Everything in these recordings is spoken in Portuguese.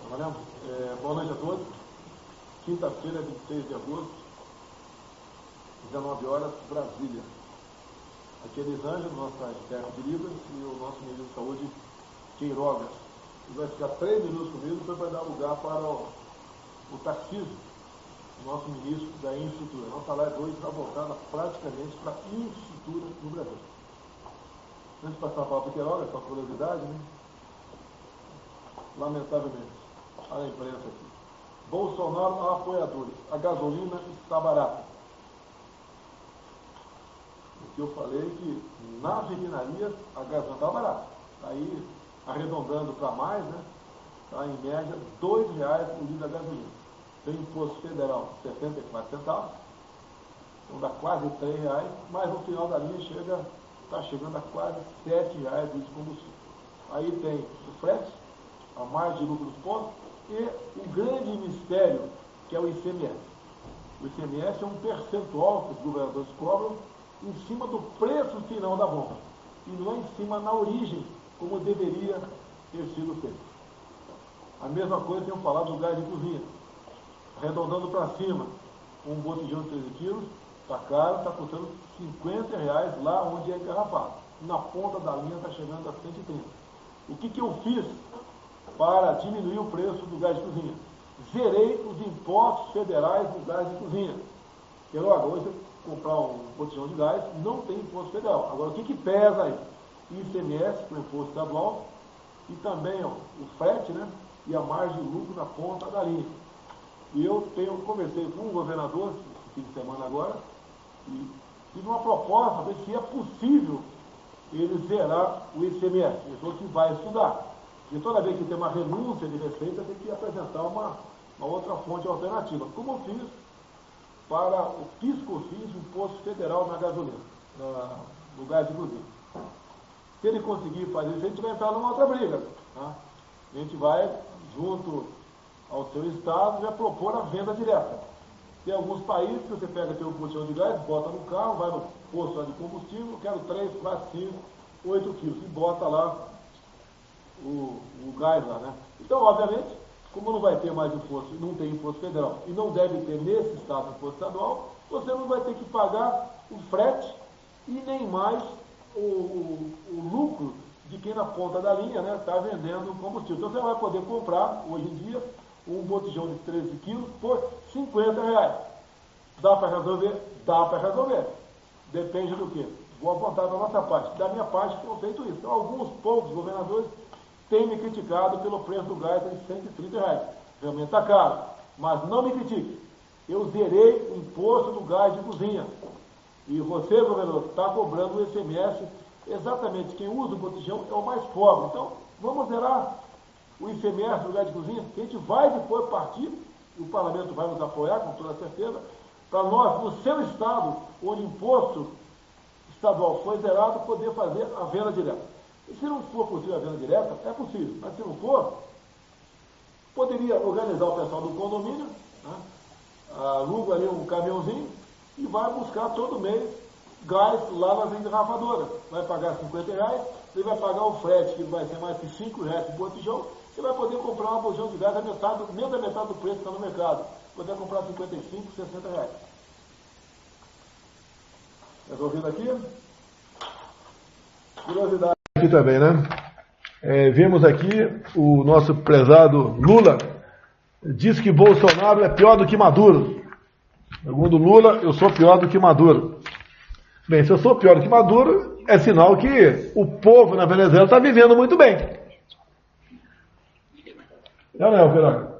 Trabalhamos? É, boa noite a todos. Quinta-feira, 26 de agosto, 19 horas, Brasília. É Elisângela, nossa terra Libras, e o nosso ministro de Saúde, Queiroga. Ele vai ficar três minutos comigo, depois vai dar lugar para o, o nosso ministro da infraestrutura. Nossa live hoje está voltada praticamente para a infraestrutura no Brasil. Antes de passar a palavra para Queiroga, só curiosidade, né? lamentavelmente, a imprensa aqui. Bolsonaro apoiadores. A gasolina está barata. Que eu falei é que nas refinarias a gasolina está barata. Está aí arredondando para mais, né? Está em média R$ reais o litro da gasolina. Tem imposto federal 74 centavos, então dá quase R$ reais, mas no final da linha chega, está chegando a quase R$ reais o litro de combustível. Aí tem o frete, a margem de lucro dos pontos, e o grande mistério, que é o ICMS. O ICMS é um percentual que os governadores cobram em cima do preço final da bomba, e não em cima na origem, como deveria ter sido feito. A mesma coisa tenho falado do gás de cozinha. Arredondando para cima, um botijão de 13 quilos, está caro, está custando 50 reais lá onde é engarrafado. Na ponta da linha está chegando a 130. O que, que eu fiz para diminuir o preço do gás de cozinha. Zerei os impostos federais do gás de cozinha. Queiroga, hoje comprar um botijão de gás, não tem imposto federal. Agora, o que, que pesa aí? ICMS, que é o imposto estadual, e também ó, o frete, né? E a margem de lucro na ponta da linha. E eu tenho, conversei com o governador, fim de semana agora, e fiz uma proposta para ver se é possível ele zerar o ICMS. Ele falou que vai estudar. E toda vez que tem uma renúncia de receita, tem que apresentar uma, uma outra fonte alternativa. Como eu fiz para o PIS-COFINS, o Imposto Federal na gasolina, na, no gás de cozinha. Se ele conseguir fazer isso, a gente vai entrar numa outra briga. Tá? A gente vai, junto ao seu Estado, já propor a venda direta. Tem alguns países que você pega teu botão de gás, bota no carro, vai no posto de combustível, quero 3, 4, 5, 8 quilos, e bota lá o, o gás lá, né? Então, obviamente, como não vai ter mais imposto, não tem imposto federal e não deve ter nesse estado imposto estadual, você não vai ter que pagar o frete e nem mais o, o, o lucro de quem na ponta da linha está né, tá vendendo combustível. Então você vai poder comprar, hoje em dia, um botijão de 13 quilos por 50 reais. Dá para resolver? Dá para resolver. Depende do quê? Vou apontar da nossa parte. Da minha parte, tenho feito isso. Então, alguns poucos governadores tem me criticado pelo preço do gás em 130 reais. Realmente está caro. Mas não me critique. Eu zerei o imposto do gás de cozinha. E você, governador, está cobrando o ICMS. Exatamente, quem usa o botijão é o mais pobre. Então, vamos zerar o ICMS do gás de cozinha, que a gente vai depois partir, e o parlamento vai nos apoiar, com toda certeza, para nós, no seu estado, onde o imposto estadual foi zerado, poder fazer a venda direta. E se não for possível a venda direta, é possível. Mas se não for, poderia organizar o pessoal do condomínio, né? aluga ali um caminhãozinho e vai buscar todo mês gás lá nas engarrafadoras. Vai pagar 50 reais, ele vai pagar o frete, que vai ser mais que 5 reais por botijão, você vai poder comprar uma botijão de gás a metade, menos da metade do preço que está no mercado. Poder comprar 55, 60 reais. Resolvido aqui? Curiosidade aqui também, né? É, vimos aqui o nosso prezado Lula diz que Bolsonaro é pior do que Maduro. Segundo Lula, eu sou pior do que Maduro. Bem, se eu sou pior do que Maduro, é sinal que o povo na Venezuela está vivendo muito bem. Não, não, Piroca.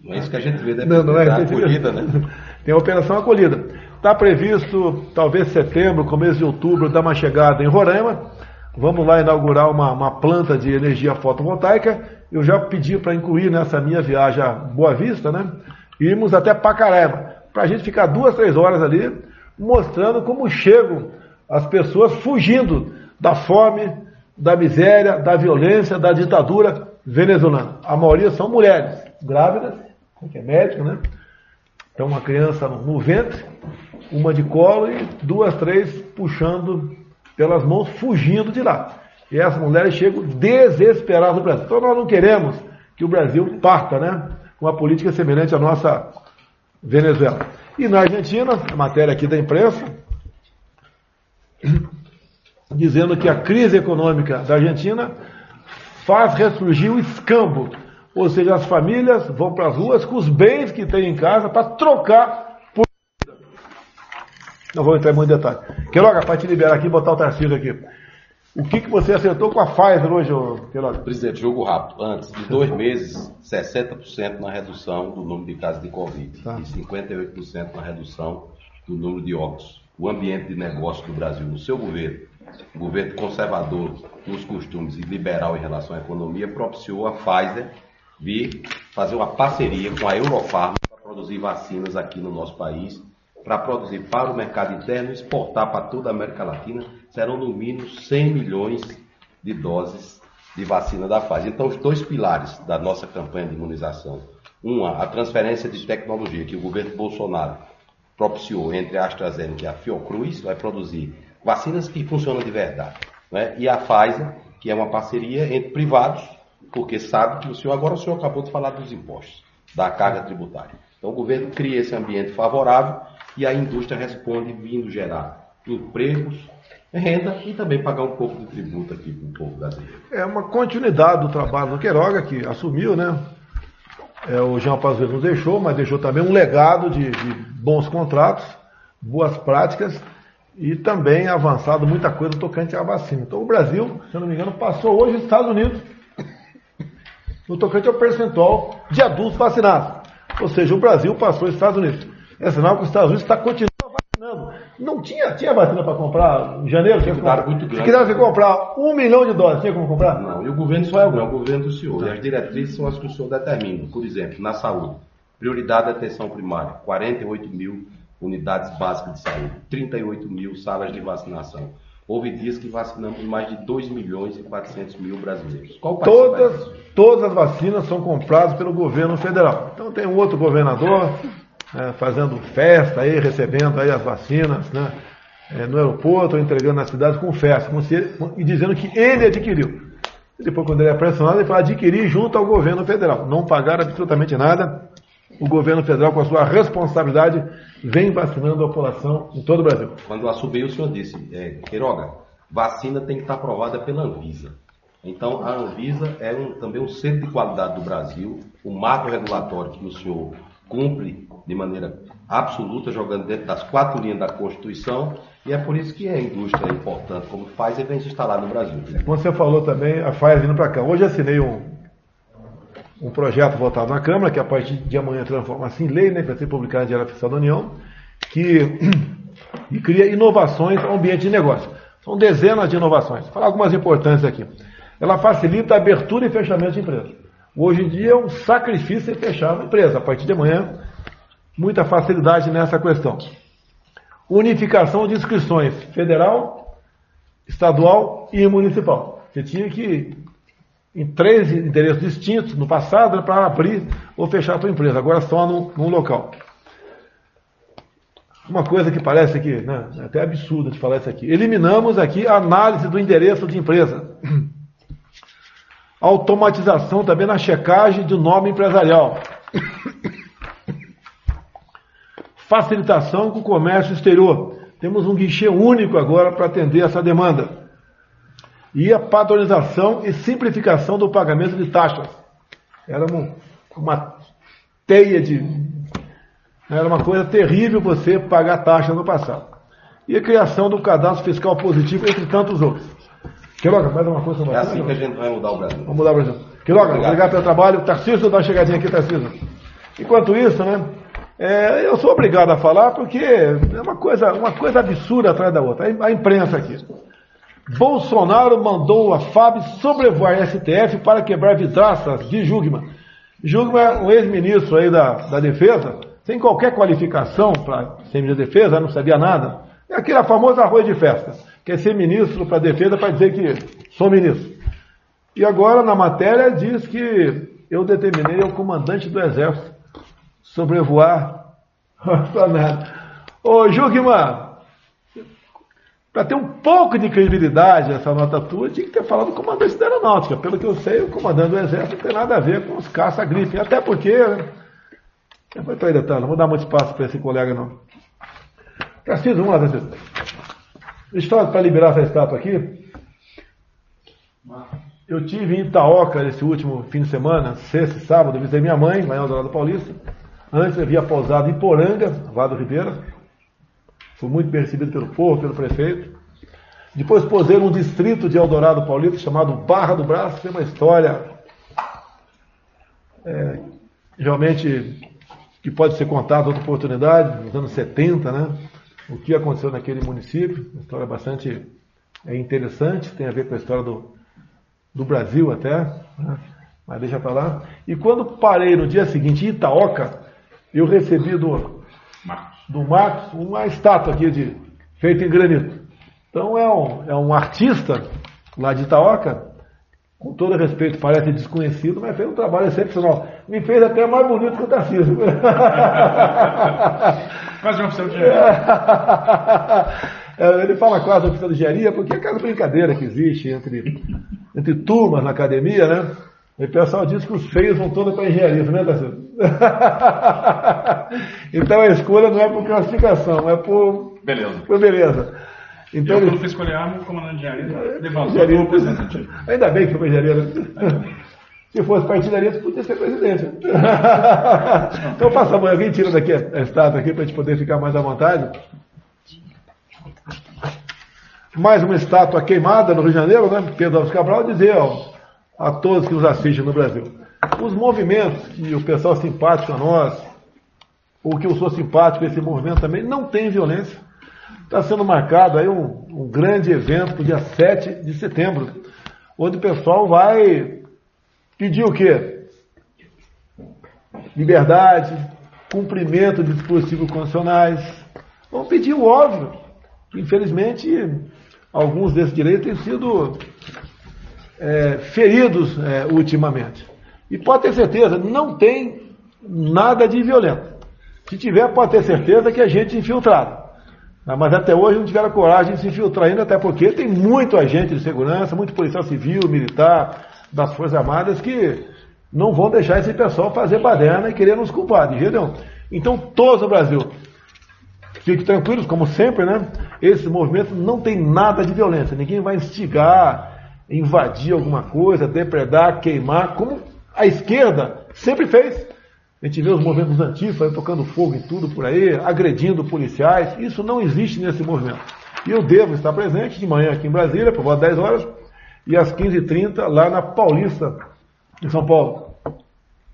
Não é isso que a gente vê, né? Não, não é. Tem, acolhida, né? Tem a operação acolhida. Está previsto, talvez setembro, começo de outubro, dar uma chegada em Roraima. Vamos lá inaugurar uma, uma planta de energia fotovoltaica. Eu já pedi para incluir nessa minha viagem a Boa Vista, né? Irmos até Pacarema, para a gente ficar duas, três horas ali, mostrando como chegam as pessoas fugindo da fome, da miséria, da violência, da ditadura venezuelana. A maioria são mulheres grávidas, que é médico, né? Então uma criança no ventre, uma de colo e duas, três puxando pelas mãos, fugindo de lá. E essas mulheres chegam desesperadas no Brasil. Então nós não queremos que o Brasil parta, né? Com uma política semelhante à nossa Venezuela. E na Argentina, a matéria aqui da imprensa, dizendo que a crise econômica da Argentina faz ressurgir o escambo. Ou seja, as famílias vão para as ruas com os bens que têm em casa para trocar. Não vou entrar em muito detalhe. Queiroga, para te liberar aqui botar o Tarcísio aqui. O que, que você acertou com a Pfizer hoje, Queiroga? Presidente, jogo rápido. Antes de dois meses, 60% na redução do número de casos de Covid tá. e 58% na redução do número de óbitos. O ambiente de negócio do Brasil, no seu governo, o governo conservador nos costumes e liberal em relação à economia, propiciou a Pfizer vir fazer uma parceria com a Eurofarma para produzir vacinas aqui no nosso país, para produzir para o mercado interno e exportar para toda a América Latina, serão no mínimo 100 milhões de doses de vacina da Pfizer. Então, os dois pilares da nossa campanha de imunização, uma, a transferência de tecnologia que o governo Bolsonaro propiciou entre a AstraZeneca e a Fiocruz, vai produzir vacinas que funcionam de verdade. Né? E a Pfizer, que é uma parceria entre privados, porque sabe que o senhor, agora o senhor acabou de falar dos impostos, da carga tributária. Então o governo cria esse ambiente favorável e a indústria responde vindo gerar empregos, renda e também pagar um pouco de tributo aqui para o povo brasileiro. É uma continuidade do trabalho do Queiroga, que assumiu, né? É, o Jean Pazuello nos deixou, mas deixou também um legado de, de bons contratos, boas práticas e também avançado muita coisa tocante à vacina. Então o Brasil, se eu não me engano, passou hoje os Estados Unidos no tocante ao percentual de adultos vacinados. Ou seja, o Brasil passou os Estados Unidos. É sinal que os Estados Unidos está continuando vacinando. Não tinha, tinha vacina para comprar em janeiro? Tinha muito grande. Se quisesse comprar um milhão de doses, tinha como comprar? Não, e o governo só é o, o governo do senhor. E as diretrizes são as que o senhor determina. Por exemplo, na saúde, prioridade da atenção primária, 48 mil unidades básicas de saúde, 38 mil salas de vacinação. Houve dias que vacinamos mais de 2 milhões e 400 mil brasileiros. Qual todas, todas as vacinas são compradas pelo governo federal. Então tem um outro governador é, fazendo festa aí, recebendo aí as vacinas, né? É, no aeroporto, entregando na cidade com festa, com e dizendo que ele adquiriu. E depois, quando ele é pressionado, ele fala adquirir junto ao governo federal. Não pagar absolutamente nada o governo federal, com a sua responsabilidade, vem vacinando a população em todo o Brasil. Quando assumiu, o senhor disse, é, Queiroga, vacina tem que estar aprovada pela Anvisa. Então, a Anvisa é um, também um centro de qualidade do Brasil, o marco regulatório que o senhor cumpre de maneira absoluta, jogando dentro das quatro linhas da Constituição, e é por isso que a indústria é importante, como faz, e vem se instalar no Brasil. Como você falou também, a Pfizer vindo para cá. Hoje assinei um, um projeto votado na Câmara, que a partir de amanhã transforma-se em lei, né, para ser publicado na Diário Oficial da União, que, cria inovações ao ambiente de negócio. São dezenas de inovações. Vou falar algumas importantes aqui. Ela facilita a abertura e fechamento de empresa. Hoje em dia é um sacrifício fechar uma empresa. A partir de amanhã, muita facilidade nessa questão. Unificação de inscrições federal, estadual e municipal. Você tinha que em três endereços distintos no passado para abrir ou fechar a tua empresa, agora só num, num local. Uma coisa que parece aqui, né, é até absurda de falar isso aqui. Eliminamos aqui a análise do endereço de empresa. Automatização também na checagem do nome empresarial. Facilitação com o comércio exterior. Temos um guichê único agora para atender essa demanda e a padronização e simplificação do pagamento de taxas. Era uma, uma teia de. Era uma coisa terrível você pagar taxa no passado. E a criação do cadastro fiscal positivo, entre tantos outros. Quiroga, mais uma coisa. É assim que a gente vai mudar o Brasil. Vamos mudar o Brasil. Quiroga, obrigado, obrigado pelo trabalho. Tarcísio, dá uma chegadinha aqui, Tarcísio. Enquanto isso, né? É, eu sou obrigado a falar porque é uma coisa, uma coisa absurda atrás da outra. A imprensa aqui. Bolsonaro mandou a FAB sobrevoar a STF para quebrar vidraças de Jugman. Jugman é um ex-ministro aí da, da Defesa, sem qualquer qualificação para ser ministro da Defesa, não sabia nada. É aquele famoso arroz de festa. quer ser ministro para a defesa para dizer que sou ministro. E agora na matéria diz que eu determinei ao comandante do exército sobrevoar Ô Jugman, para ter um pouco de credibilidade essa nota tua, tinha que ter falado do comandante da aeronáutica. Pelo que eu sei, o comandante do exército não tem nada a ver com os caça-gripe. Até porque, né? Eu aí detalhe, não vou dar muito espaço para esse colega não. Preciso, vamos lá, Tarcísio. Para liberar essa estátua aqui. Eu tive em Itaoca esse último fim de semana, sexta e sábado, visitei minha mãe, lá em Eldorado Paulista. Antes havia pousado em Poranga, Vado Ribeira. Fui muito bem recebido pelo povo, pelo prefeito. Depois posei num distrito de Eldorado Paulista chamado Barra do Braço. Tem uma história é, realmente que pode ser contada outra oportunidade, nos anos 70, né? O que aconteceu naquele município. Uma história bastante é, interessante, tem a ver com a história do, do Brasil até, né? mas deixa para lá. E quando parei no dia seguinte em Itaoca, eu recebi do, do Marcos uma estátua aqui de, feita em granito. Então é um, é um artista lá de Itaoca, com todo respeito, parece desconhecido, mas fez um trabalho excepcional. Me fez até mais bonito que o Tarcísio. Quase uma opção de é, ele fala quase opção de engenharia, porque é aquela brincadeira que existe entre, entre turmas na academia, né? E o pessoal diz que os feios vão todos para engenharia, né, Tarcísio? então a escolha não é por classificação, é por beleza. Por beleza. Então, eu, quando fui escolher arma, o comandante de engenharia levantou engenharia, Ainda bem que foi para engenharia. Se fosse partidaria, você podia ser presidente. então passa a mão, alguém tira daqui a estátua aqui para a gente poder ficar mais à vontade. Mais uma estátua queimada no Rio de Janeiro, né? Pedro Alves Cabral dizer ó, a todos que nos assistem no Brasil. Os movimentos que o pessoal simpático a nós, ou que eu sou simpático a esse movimento também, não tem violência. Está sendo marcado aí um, um grande evento dia 7 de setembro, onde o pessoal vai pedir o quê? Liberdade, cumprimento de dispositivos constitucionais. Vão pedir o óbvio. Infelizmente, alguns desses direitos têm sido é, feridos é, ultimamente. E pode ter certeza, não tem nada de violento. Se tiver, pode ter certeza que a gente infiltrado. Ah, mas até hoje não tiveram coragem de se infiltrar ainda, até porque tem muito agente de segurança, muito policial civil, militar, das Forças Armadas, que não vão deixar esse pessoal fazer baderna e querer nos culpar, de jeito nenhum. Então, todos no Brasil, fiquem tranquilos, como sempre, né? Esse movimento não tem nada de violência. Ninguém vai instigar, invadir alguma coisa, depredar, queimar, como a esquerda sempre fez. A gente vê os movimentos antifas tocando fogo em tudo por aí, agredindo policiais. Isso não existe nesse movimento. E eu devo estar presente de manhã aqui em Brasília, por volta 10 horas, e às 15h30 lá na Paulista, em São Paulo.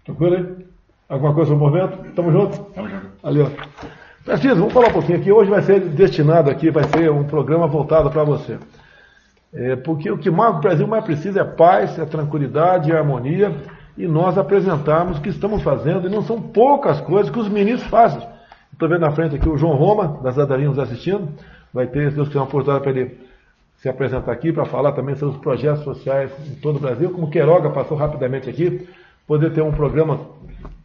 Tranquilo aí? Alguma coisa sobre o movimento? Tamo junto? Tamo junto. Ali, ó. Preciso, vamos falar um pouquinho aqui. Hoje vai ser destinado aqui, vai ser um programa voltado para você. É, porque o que o Brasil mais precisa é paz, é tranquilidade, é harmonia e nós apresentarmos o que estamos fazendo, e não são poucas coisas que os ministros fazem. Estou vendo na frente aqui o João Roma, das Adarinhas nos assistindo, vai ter, se Deus quiser, uma oportunidade para ele se apresentar aqui, para falar também sobre os projetos sociais em todo o Brasil, como Queiroga passou rapidamente aqui, poder ter um programa,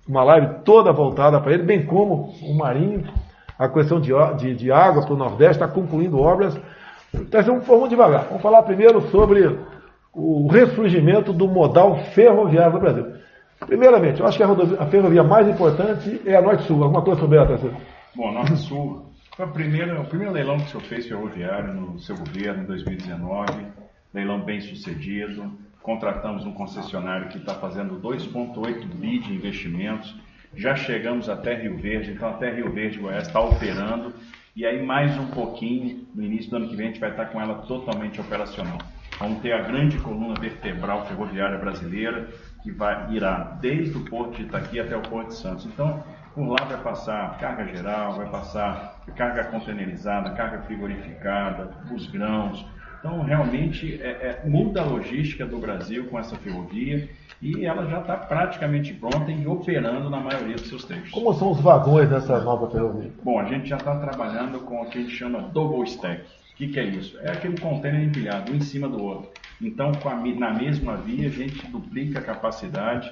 uma live toda voltada para ele, bem como o Marinho, a questão de, de, de água para o Nordeste, está concluindo obras. Então, vamos devagar. Vamos falar primeiro sobre o ressurgimento do modal ferroviário no Brasil. Primeiramente, eu acho que a, rodovia, a ferrovia mais importante é a Norte-Sul. Alguma coisa sobre ela, Tarcísio? Bom, Norte-Sul foi a primeira, o primeiro leilão que o senhor fez ferroviário no seu governo em 2019. Leilão bem sucedido. Contratamos um concessionário que está fazendo 2,8 bi de investimentos. Já chegamos até Rio Verde, então até Rio Verde, Goiás, está operando. E aí, mais um pouquinho, no início do ano que vem, a gente vai estar com ela totalmente operacional. Vamos ter a grande coluna vertebral ferroviária brasileira, que vai, irá desde o Porto de Itaqui até o Porto de Santos. Então, por lá vai passar carga geral, vai passar carga containerizada, carga frigorificada, os grãos. Então, realmente, é, é, muda a logística do Brasil com essa ferrovia e ela já está praticamente pronta e operando na maioria dos seus trechos. Como são os vagões dessa nova ferrovia? Bom, a gente já está trabalhando com o que a gente chama double stack. Que, que é isso? É aquele contêiner empilhado, um em cima do outro. Então, a, na mesma via, a gente duplica a capacidade,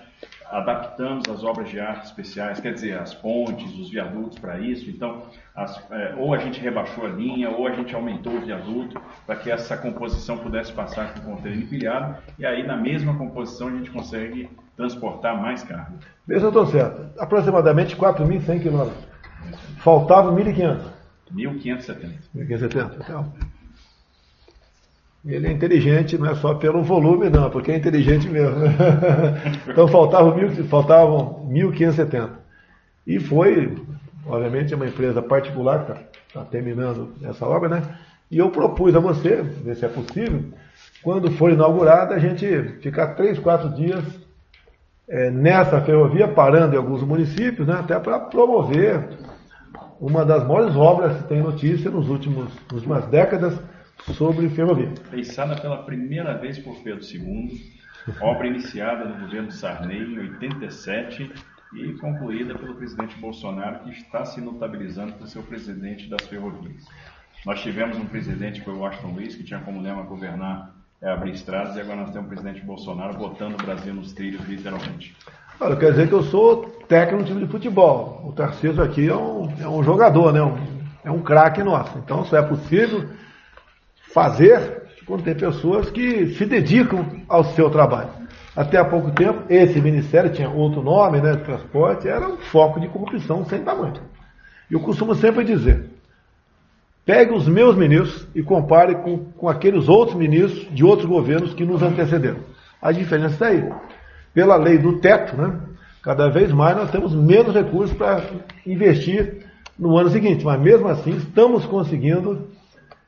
adaptamos as obras de arte especiais, quer dizer, as pontes, os viadutos para isso. Então, as, é, ou a gente rebaixou a linha, ou a gente aumentou o viaduto para que essa composição pudesse passar com o container empilhado. E aí, na mesma composição, a gente consegue transportar mais carga. Eu estou certo. Aproximadamente 4.100 quilômetros. Faltavam 1.500. 1.570. 1.570, então. Ele é inteligente, não é só pelo volume, não, porque é inteligente mesmo. então faltavam, mil, faltavam 1.570. E foi, obviamente, uma empresa particular que está tá terminando essa obra, né? E eu propus a você, ver se é possível, quando for inaugurada, a gente ficar três, quatro dias é, nessa ferrovia, parando em alguns municípios, né? Até para promover uma das maiores obras que tem notícia nos últimos, nas últimas décadas sobre ferrovia. Pensada pela primeira vez por Pedro II, obra iniciada no governo Sarney em 87 e concluída pelo presidente Bolsonaro, que está se notabilizando por ser o presidente das ferrovias. Nós tivemos um presidente que foi o Washington Luiz, que tinha como lema governar é abrir estradas, e agora nós temos o presidente Bolsonaro botando o Brasil nos trilhos, literalmente. Olha, quer dizer que eu sou técnico time de futebol. O Tarcísio aqui é um, é um jogador, né? Um, é um craque nosso. Então, só é possível fazer quando tem pessoas que se dedicam ao seu trabalho. Até há pouco tempo, esse ministério tinha outro nome, né, de transporte, era um foco de corrupção sem tamanho. Eu costumo sempre dizer, pegue os meus ministros e compare com, com aqueles outros ministros de outros governos que nos antecederam. A diferença está aí. Pela lei do teto, né, cada vez mais nós temos menos recursos para investir no ano seguinte, mas mesmo assim estamos conseguindo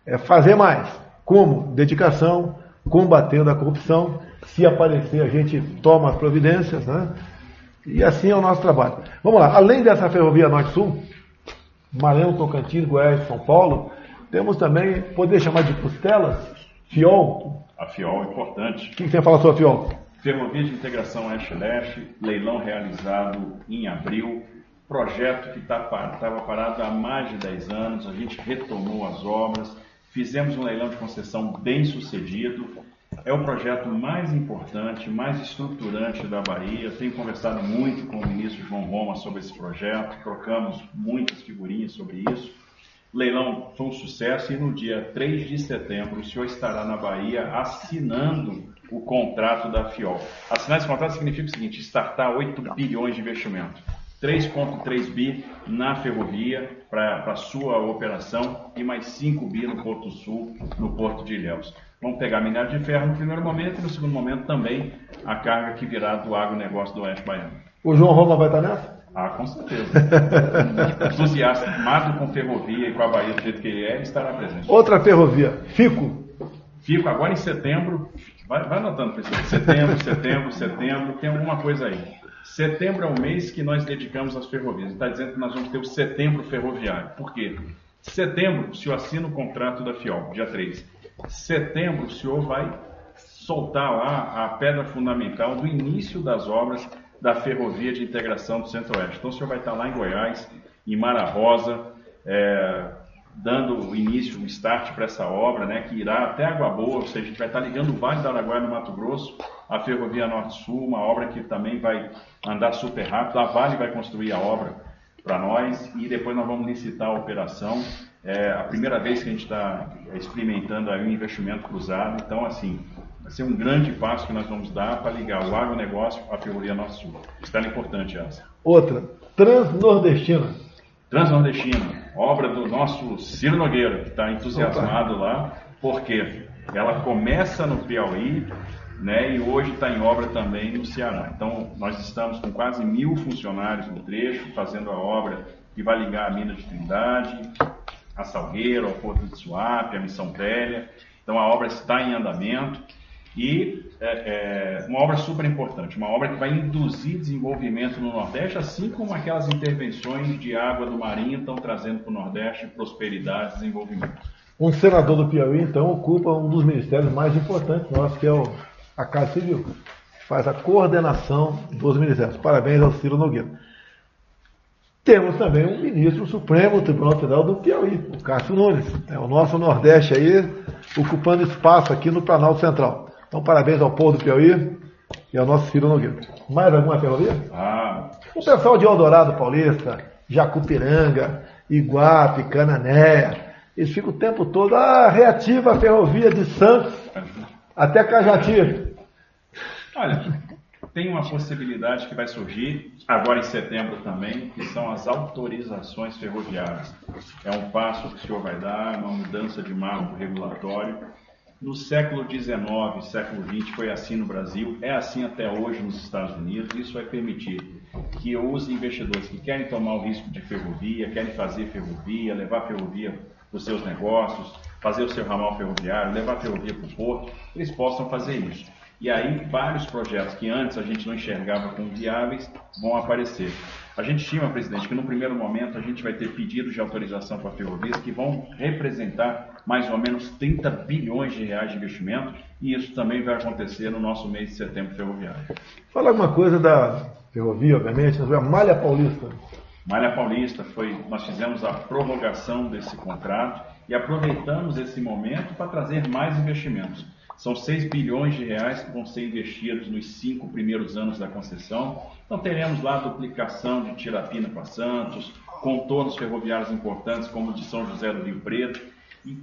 é fazer mais. Como? Dedicação, combatendo a corrupção. Se aparecer, a gente toma as providências, né? E assim é o nosso trabalho. Vamos lá, além dessa ferrovia Norte-Sul, Maranhão, Tocantins, Goiás, São Paulo, temos também, poder chamar de costelas, FIOL. A FIOL é importante. O que você fala sobre a FIOL? Ferrovia de Integração Oeste-Leste, leilão realizado em abril, projeto que estava tá, parado há mais de 10 anos, a gente retomou as obras, Fizemos um leilão de concessão bem sucedido. É o projeto mais importante, mais estruturante da Bahia. Tenho conversado muito com o ministro João Roma sobre esse projeto, trocamos muitas figurinhas sobre isso. Leilão foi um sucesso e no dia 3 de setembro o senhor estará na Bahia assinando o contrato da FIOL. Assinar esse contrato significa o seguinte: startar 8 bilhões de investimento. 3,3 bi na ferrovia para a sua operação e mais 5 bi no Porto Sul, no Porto de Ilhéus. Vamos pegar minério de ferro no primeiro momento e no segundo momento também a carga que virá do agronegócio do Oeste Baiano. O João Roma vai estar nessa? Ah, com certeza. Entusiasta, amado com ferrovia e com a Bahia do jeito que ele é, ele estará presente. Outra ferrovia, FICO. FICO, agora em setembro, vai, vai anotando, pessoal. Setembro, setembro, setembro, tem alguma coisa aí. Setembro é o mês que nós dedicamos às ferrovias. Está dizendo que nós vamos ter o setembro ferroviário. Por quê? Setembro, o senhor assina o contrato da FIOL, dia 3. Setembro, o senhor vai soltar lá a pedra fundamental do início das obras da Ferrovia de Integração do Centro-Oeste. Então, o senhor vai estar lá em Goiás, em Mara Rosa, é, dando início, o start para essa obra, né, que irá até Água Boa, ou seja, a gente vai estar ligando o Vale do Araguaia no Mato Grosso, a Ferrovia Norte-Sul, uma obra que também vai andar super rápido. A Vale vai construir a obra para nós e depois nós vamos licitar a operação. É a primeira vez que a gente está experimentando aí um investimento cruzado, então assim, vai ser um grande passo que nós vamos dar para ligar o agronegócio à Ferrovia Norte-Sul. Isso é importante, essa. Outra, Transnordestina. Transnordestina, obra do nosso Ciro Nogueira, que está entusiasmado Opa. lá, porque ela começa no Piauí, né, e hoje está em obra também no Ceará. Então, nós estamos com quase mil funcionários no trecho, fazendo a obra que vai ligar a mina de Trindade, a Salgueiro, ao Porto de Suape, a Missão Velha. Então, a obra está em andamento e é, é uma obra super importante, uma obra que vai induzir desenvolvimento no Nordeste, assim como aquelas intervenções de água do marinho estão trazendo para o Nordeste prosperidade e desenvolvimento. Um senador do Piauí, então, ocupa um dos ministérios mais importantes nossos, que é o, a Casa Civil. Faz a coordenação dos ministérios. Parabéns ao Ciro Nogueira. temos também um ministro supremo do Tribunal Federal do Piauí, o Cássio Nunes. É o nosso Nordeste aí, ocupando espaço aqui no Planalto Central. Então, parabéns ao povo do Piauí e ao nosso filho Nogueira. Mais alguma ferrovia? Ah. O pessoal de Eldorado Paulista, Jacupiranga, Iguape, Cananéia, eles ficam o tempo todo, ah, reativa a ferrovia de Santos até Cajati. Olha, tem uma possibilidade que vai surgir agora em setembro também, que são as autorizações ferroviárias. É um passo que o senhor vai dar, uma mudança de marco regulatório. No século XIX, século XX foi assim no Brasil, é assim até hoje nos Estados Unidos. Isso vai permitir que os investidores que querem tomar o risco de ferrovia, querem fazer ferrovia, levar ferrovia para os seus negócios, fazer o seu ramal ferroviário, levar ferrovia para o porto, eles possam fazer isso. E aí vários projetos que antes a gente não enxergava como viáveis vão aparecer. A gente estima, presidente, que no primeiro momento a gente vai ter pedidos de autorização para ferrovias que vão representar mais ou menos 30 bilhões de reais de investimento e isso também vai acontecer no nosso mês de setembro ferroviário. Fala alguma coisa da ferrovia, obviamente, a Malha Paulista. Malha Paulista foi, nós fizemos a prorrogação desse contrato e aproveitamos esse momento para trazer mais investimentos. São 6 bilhões de reais que vão ser investidos nos cinco primeiros anos da concessão. Então teremos lá duplicação de Tirapina para Santos, contornos ferroviários importantes como o de São José do Rio Preto,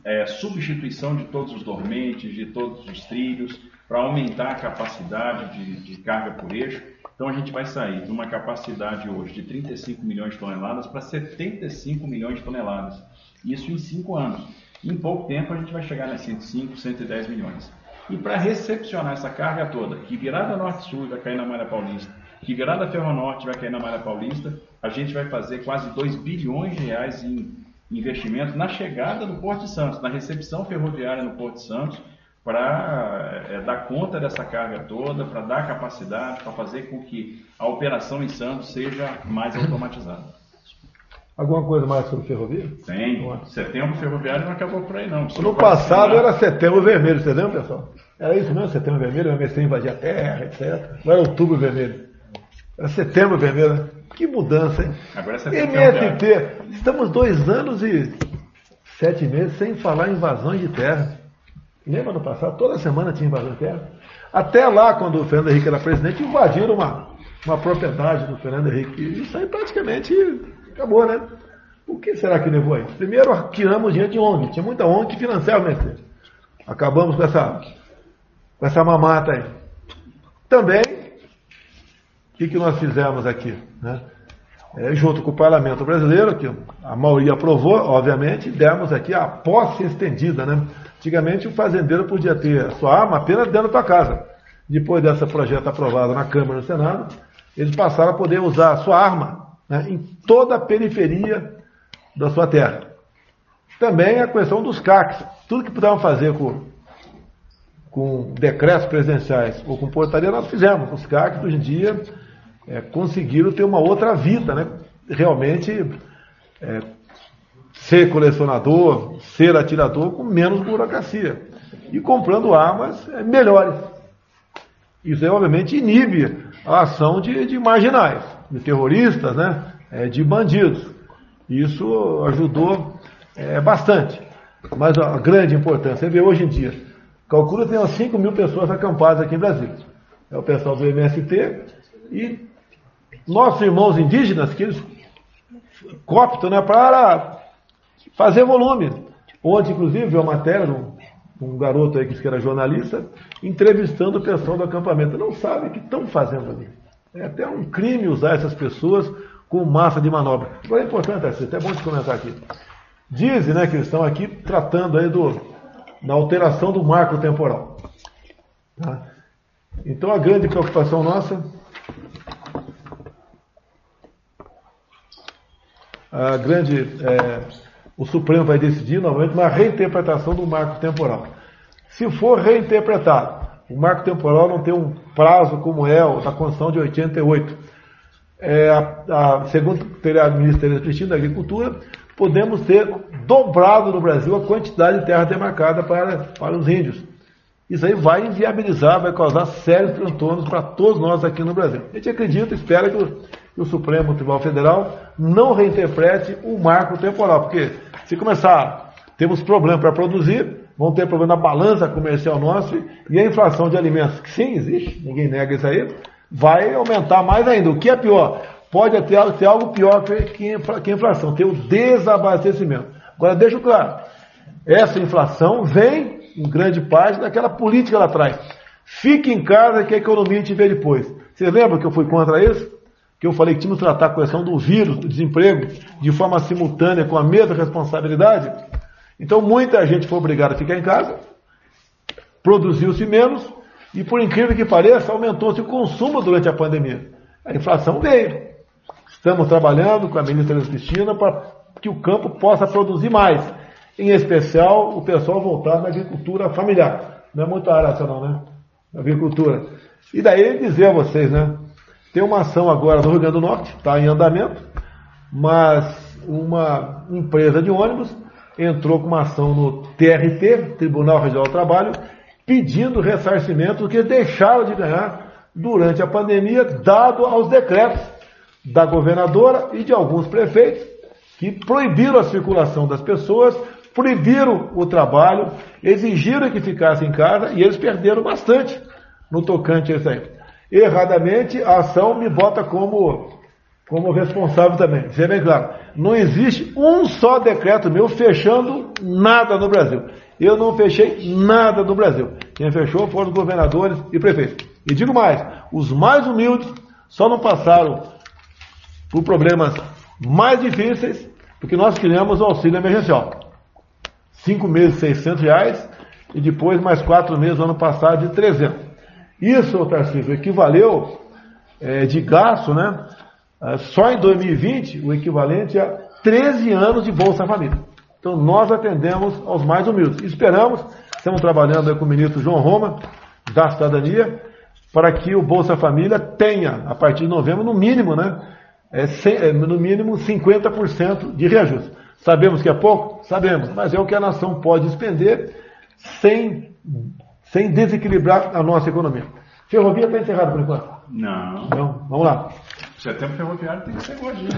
é, substituição de todos os dormentes, de todos os trilhos, para aumentar a capacidade de, de carga por eixo. Então a gente vai sair de uma capacidade hoje de 35 milhões de toneladas para 75 milhões de toneladas. Isso em cinco anos. Em pouco tempo a gente vai chegar nas 105, 110 milhões. E para recepcionar essa carga toda, que virada norte-sul vai cair na Malha Paulista, que virada ferro-norte vai cair na Malha Paulista, a gente vai fazer quase 2 bilhões de reais em investimento na chegada do Porto de Santos, na recepção ferroviária no Porto de Santos, para é, dar conta dessa carga toda, para dar capacidade, para fazer com que a operação em Santos seja mais automatizada. Alguma coisa mais sobre ferrovia? Tem. Setembro ferroviário não acabou por aí, não. No passado era setembro vermelho, você lembra, pessoal? Era isso mesmo, setembro vermelho, eu comecei a invadir a terra, etc. Agora é outubro vermelho. Era setembro vermelho. Né? Que mudança, hein? Agora é setembro MST, estamos dois anos e sete meses sem falar em invasões de terra. Lembra no passado? Toda semana tinha invasão de terra. Até lá, quando o Fernando Henrique era presidente, invadiram uma, uma propriedade do Fernando Henrique. Isso aí praticamente Acabou, né? O que será que levou a isso? Primeiro, tiramos diante de ONG. Tinha muita ONG que financiava o MST. Acabamos com essa, com essa mamata aí. Também, o que, que nós fizemos aqui? Né? É, junto com o parlamento brasileiro, que a maioria aprovou, obviamente, demos aqui a posse estendida. Né? Antigamente, o fazendeiro podia ter sua arma apenas dentro da casa. Depois desse projeto aprovado na Câmara e no Senado, eles passaram a poder usar a sua arma né, em toda a periferia da sua terra. Também a questão dos CACs. Tudo que puderam fazer com, com decretos presidenciais ou com portaria, nós fizemos. Os CACs, hoje em dia, é, conseguiram ter uma outra vida, né? realmente é, ser colecionador, ser atirador com menos burocracia e comprando armas é, melhores. Isso aí, obviamente, inibe a ação de, de marginais de terroristas, né, é, de bandidos. Isso ajudou é, bastante. Mas a grande importância, você vê hoje em dia, calcula que tem umas 5 mil pessoas acampadas aqui em Brasília. É o pessoal do MST e nossos irmãos indígenas que eles cooptam né, para fazer volume. Ontem, inclusive, viu a matéria de um, um garoto aí que era jornalista, entrevistando o pessoal do acampamento. Não sabe o que estão fazendo ali. É até um crime usar essas pessoas com massa de manobra. Agora é importante, é até bom te comentar aqui. Dizem né, que eles estão aqui tratando aí do, da alteração do marco temporal. Tá? Então a grande preocupação nossa a grande é, o Supremo vai decidir novamente uma reinterpretação do marco temporal. Se for reinterpretado o marco temporal não tem um prazo como é o da Constituição de 88. É, a, a, segundo a Ministério Cristina da Agricultura, podemos ter dobrado no Brasil a quantidade de terra demarcada para, para os índios. Isso aí vai inviabilizar, vai causar sérios transtornos para todos nós aqui no Brasil. A gente acredita, espera que, que o Supremo Tribunal Federal não reinterprete o marco temporal, porque se começar, temos problema para produzir, vão ter problema na balança comercial nossa e a inflação de alimentos, que sim existe, ninguém nega isso aí, vai aumentar mais ainda. O que é pior? Pode ter, ter algo pior que, a inflação, ter o desabastecimento. Agora, deixo claro, essa inflação vem, em grande parte, daquela política lá atrás. Fique em casa que a economia te vê depois. Você lembra que eu fui contra isso? Que eu falei que tínhamos que tratar a questão do vírus, do desemprego, de forma simultânea, com a mesma responsabilidade? Então muita gente foi obrigada a ficar em casa, produziu-se menos, e por incrível que pareça, aumentou-se o consumo durante a pandemia. A inflação veio. Estamos trabalhando com a ministra Cristina para que o campo possa produzir mais. Em especial, o pessoal voltar na agricultura familiar. Não é muito área nacional, né? Agricultura. E daí dizer a vocês, né? Tem uma ação agora no Rio Grande do Norte, está em andamento, mas uma empresa de ônibus entrou com uma ação no TRT, Tribunal Regional do Trabalho, pedindo ressarcimento que deixaram de ganhar durante a pandemia, dado aos decretos da governadora e de alguns prefeitos que proibiram a circulação das pessoas, proibiram o trabalho, exigiram que ficassem em casa e eles perderam bastante no tocante a isso aí. Erradamente, a ação me bota como, como responsável também. Seja bem claro, não existe um só decreto meu fechando nada no Brasil. Eu não fechei nada no Brasil. Quem fechou foram os governadores e prefeitos. E digo mais, os mais humildes só não passaram por problemas mais difíceis porque nós criamos o auxílio emergencial. Cinco meses, 600 reais e depois mais quatro meses no ano passado de 300. Isso, Tarcísio, equivaleu é, de gasto, né? É, só em 2020, o equivalente a 13 anos de Bolsa Família. Então, nós atendemos aos mais humildes. Esperamos, estamos trabalhando com o ministro João Roma, da Cidadania, para que o Bolsa Família tenha, a partir de novembro, no mínimo, né? É, é no mínimo 50% de reajuste. Sabemos que é pouco? Sabemos, mas é o que a nação pode expender sem, sem desequilibrar a nossa economia. Ferrovia está encerrada por enquanto? Não. Não, vamos lá. Setembro ferroviário tem que ser hoje.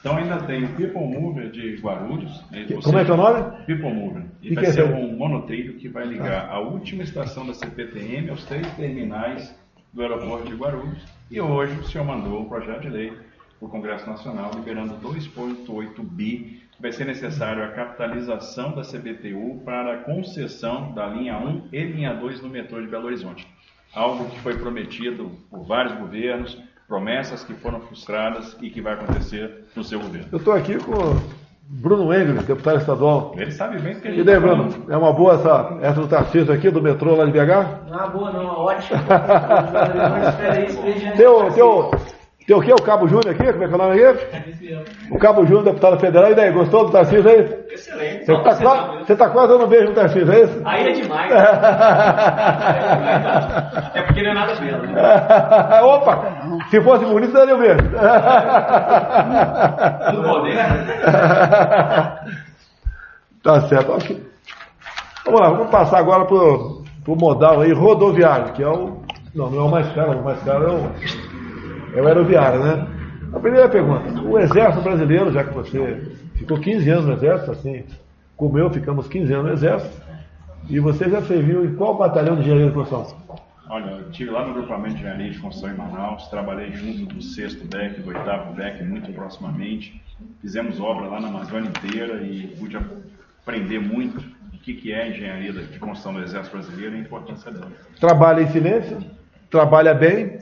Então ainda tem o People Mover de Guarulhos. Né? Como é que é o nome? People Mover. E, vai ser um monotrilho que vai ligar a última estação da CPTM aos três terminais do aeroporto de Guarulhos. E hoje o senhor mandou um projeto de lei para o Congresso Nacional liberando 2,8 bi. Vai ser necessário a capitalização da CBTU para a concessão da linha 1 e linha 2 no metrô de Belo Horizonte algo que foi prometido por vários governos, promessas que foram frustradas e que vai acontecer no seu governo. Eu estou aqui com Bruno Engel, deputado estadual. Ele sabe bem o que a gente E daí, tá Bruno, é uma boa essa, essa do Tarcísio aqui, do metrô lá de BH? Não, boa não, ótimo. teu, teu, tem o quê? O Cabo Júnior aqui? Como é que é o nome aqui? O Cabo Júnior, deputado federal. E daí, gostou do Tarcísio aí? Excelente. Você está quase, você tá quase dando um beijo no Tarcísio, é isso? Aí é demais. é, é porque não é nada mesmo. Né? Opa! Se fosse bonito, daria um beijo. Tudo bom, né? Tá certo. Okay. Vamos lá, vamos passar agora para o modal aí rodoviário, que é o. Não, não é o mais caro, o mais caro é o é o aeroviário, né? A primeira pergunta, o Exército Brasileiro, já que você ficou 15 anos no Exército, assim como eu, ficamos 15 anos no Exército, e você já serviu em qual batalhão de engenharia de construção? Olha, eu estive lá no grupamento de engenharia de construção em Manaus, trabalhei junto do sexto DEC, do oitavo DEC, muito proximamente. Fizemos obra lá na Amazônia inteira e pude aprender muito o que, que é engenharia de construção do Exército Brasileiro e a importância dela. Trabalha em silêncio, trabalha bem,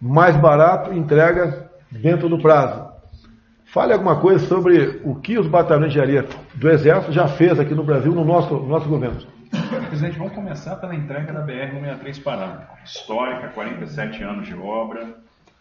mais barato, entrega dentro do prazo. Fale alguma coisa sobre o que os batalhões de engenharia do Exército já fez aqui no Brasil, no nosso, no nosso governo. Presidente, vamos começar pela entrega da BR-163 Pará. Histórica, 47 anos de obra,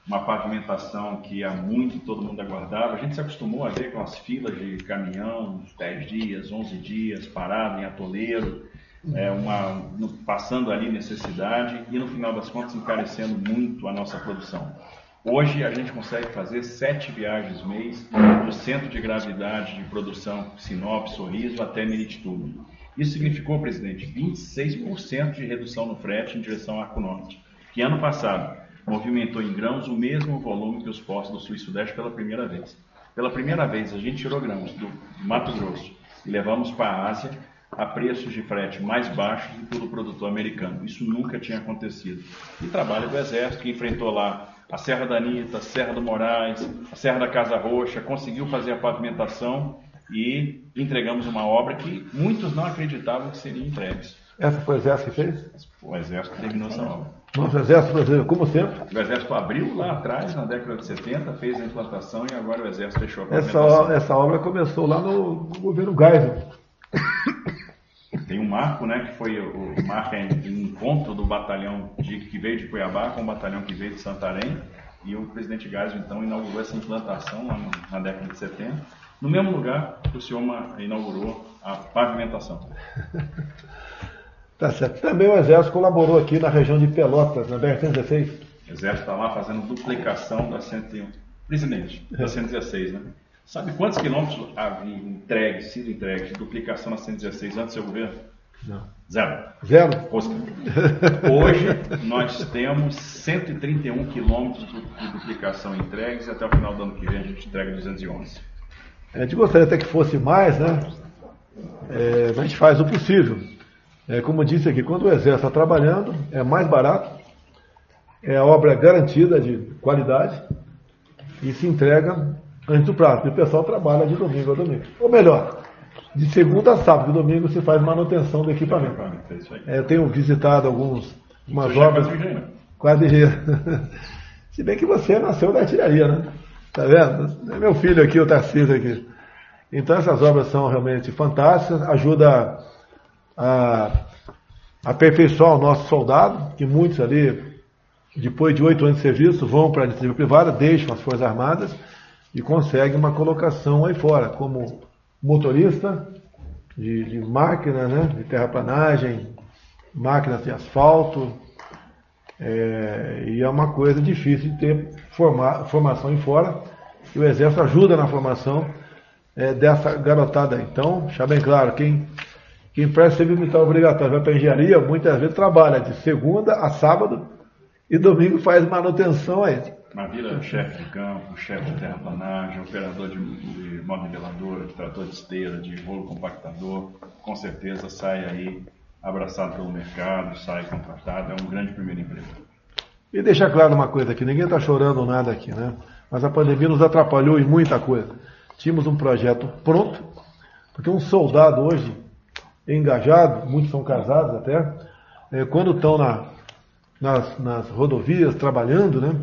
uma pavimentação que há muito todo mundo aguardava. A gente se acostumou a ver com as filas de caminhão, 10 dias, 11 dias, parado em atoleiro é, uma, passando ali necessidade e no final das contas encarecendo muito a nossa produção. Hoje a gente consegue fazer sete viagens mês do centro de gravidade de produção Sinop, Sorriso até Meritituba. Isso significou, presidente, 26% de redução no frete em direção ao Arco Norte, que ano passado movimentou em grãos o mesmo volume que os postos do Sul e Sudeste pela primeira vez. Pela primeira vez, a gente tirou grãos do Mato Grosso e levamos para a Ásia a preços de frete mais baixos do que o produtor americano. Isso nunca tinha acontecido. E trabalho do Exército, que enfrentou lá a Serra da Anitta, a Serra do Moraes, a Serra da Casa Roxa, conseguiu fazer a pavimentação e entregamos uma obra que muitos não acreditavam que seria entregue. Essa foi o Exército que fez? O Exército terminou essa obra. Nosso Exército Brasileiro, como sempre. O Exército abriu lá atrás, na década de 70, fez a implantação e agora o Exército fechou a Essa, essa obra começou lá no, no governo Geisel. Tem um marco, né, que foi o, o marco em, em encontro do batalhão de, que veio de Cuiabá com o batalhão que veio de Santarém. E o presidente Geisel, então, inaugurou essa implantação lá na década de 70. No mesmo lugar que o senhor inaugurou a pavimentação. Tá certo. Também o Exército colaborou aqui na região de Pelotas, na BR-116. O Exército está lá fazendo duplicação da 101. Presidente, da 116, né? Sabe quantos quilômetros havia entregues, sido entregues de duplicação na 116 antes do seu governo? Não. Zero. Zero? Hoje nós temos 131 quilômetros de duplicação entregues e até o final do ano que vem a gente entrega 211. A gente gostaria até que fosse mais, né? É, mas a gente faz o possível. É, como eu disse aqui, quando o Exército está trabalhando, é mais barato, é a obra garantida de qualidade e se entrega antes do prazo. E o pessoal trabalha de domingo a domingo. Ou melhor, de segunda a sábado, domingo se faz manutenção do equipamento. É isso aí. É, eu tenho visitado algumas umas Seu chefe obras. é virginiano. Quase Se bem que você nasceu da artilharia, né? Tá vendo? É meu filho aqui, o Tarcísio aqui. Então essas obras são realmente fantásticas, ajuda a aperfeiçoar o nosso soldado, que muitos ali, depois de oito anos de serviço, vão para a iniciativa privada, deixam as Forças Armadas e conseguem uma colocação aí fora, como motorista de, de máquina, né? De terraplanagem, máquinas de asfalto, é, e é uma coisa difícil de ter forma- formação em fora. E o Exército ajuda na formação é, dessa garotada. Então, deixar bem claro, quem, quem presta serviço militar obrigatório vai para engenharia, muitas vezes trabalha de segunda a sábado e domingo faz manutenção aí. Mas vira chefe de campo, chefe de terraplanagem, operador de, de modeladora, de trator de esteira, de rolo compactador, com certeza sai aí abraçado pelo mercado, sai contratado, é um grande primeiro emprego. E deixar claro uma coisa aqui, ninguém está chorando nada aqui, né? Mas a pandemia nos atrapalhou em muita coisa. Tínhamos um projeto pronto, porque um soldado hoje, engajado, muitos são casados até, eh, quando estão na, nas, nas rodovias trabalhando, né?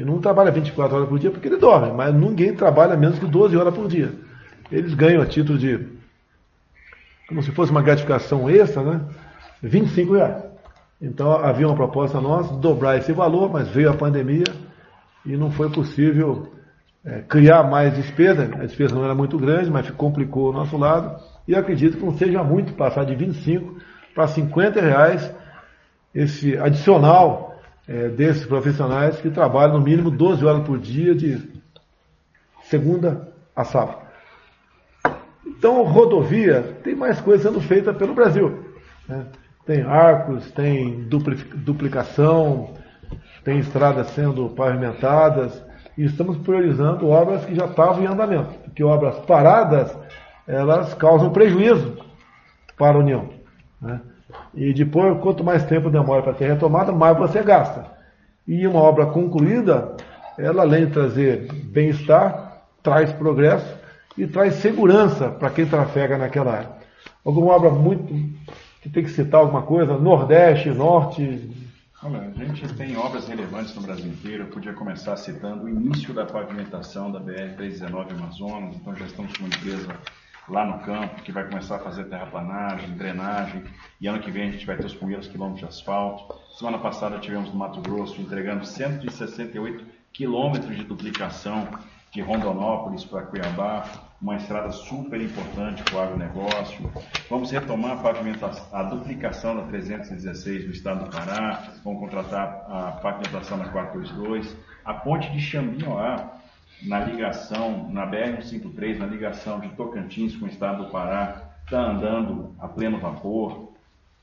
E não trabalha 24 horas por dia porque ele dorme, mas ninguém trabalha menos que 12 horas por dia. Eles ganham a título de, como se fosse uma gratificação extra, né? 25 reais. Então havia uma proposta nossa dobrar esse valor, mas veio a pandemia e não foi possível eh, criar mais despesa. A despesa não era muito grande, mas complicou o nosso lado. E acredito que não seja muito passar de 25 para 50 reais esse adicional eh, desses profissionais que trabalham no mínimo 12 horas por dia de segunda a sábado. Então, rodovia tem mais coisa sendo feita pelo Brasil. né? Tem arcos, tem dupli- duplicação, tem estradas sendo pavimentadas e estamos priorizando obras que já estavam em andamento, porque obras paradas elas causam prejuízo para a União. né? E depois, quanto mais tempo demora para ter retomada, mais você gasta. E uma obra concluída, ela além de trazer bem-estar, traz progresso e traz segurança para quem trafega naquela área. Alguma obra muito que tem que citar alguma coisa? Nordeste, Norte, Olha, a gente tem obras relevantes no Brasil inteiro. Eu podia começar citando o início da pavimentação da BR-319 Amazonas. Então já estamos com uma empresa lá no campo que vai começar a fazer terraplanagem, drenagem. E ano que vem a gente vai ter os primeiros quilômetros de asfalto. Semana passada tivemos no Mato Grosso entregando 168 quilômetros de duplicação de Rondonópolis para Cuiabá, uma estrada super importante para o agronegócio. Vamos retomar a, pavimentação, a duplicação da 316 do estado do Pará, vamos contratar a pavimentação da 422, a ponte de Xambinhoá, na ligação, na BR-153, na ligação de Tocantins com o estado do Pará, está andando a pleno vapor,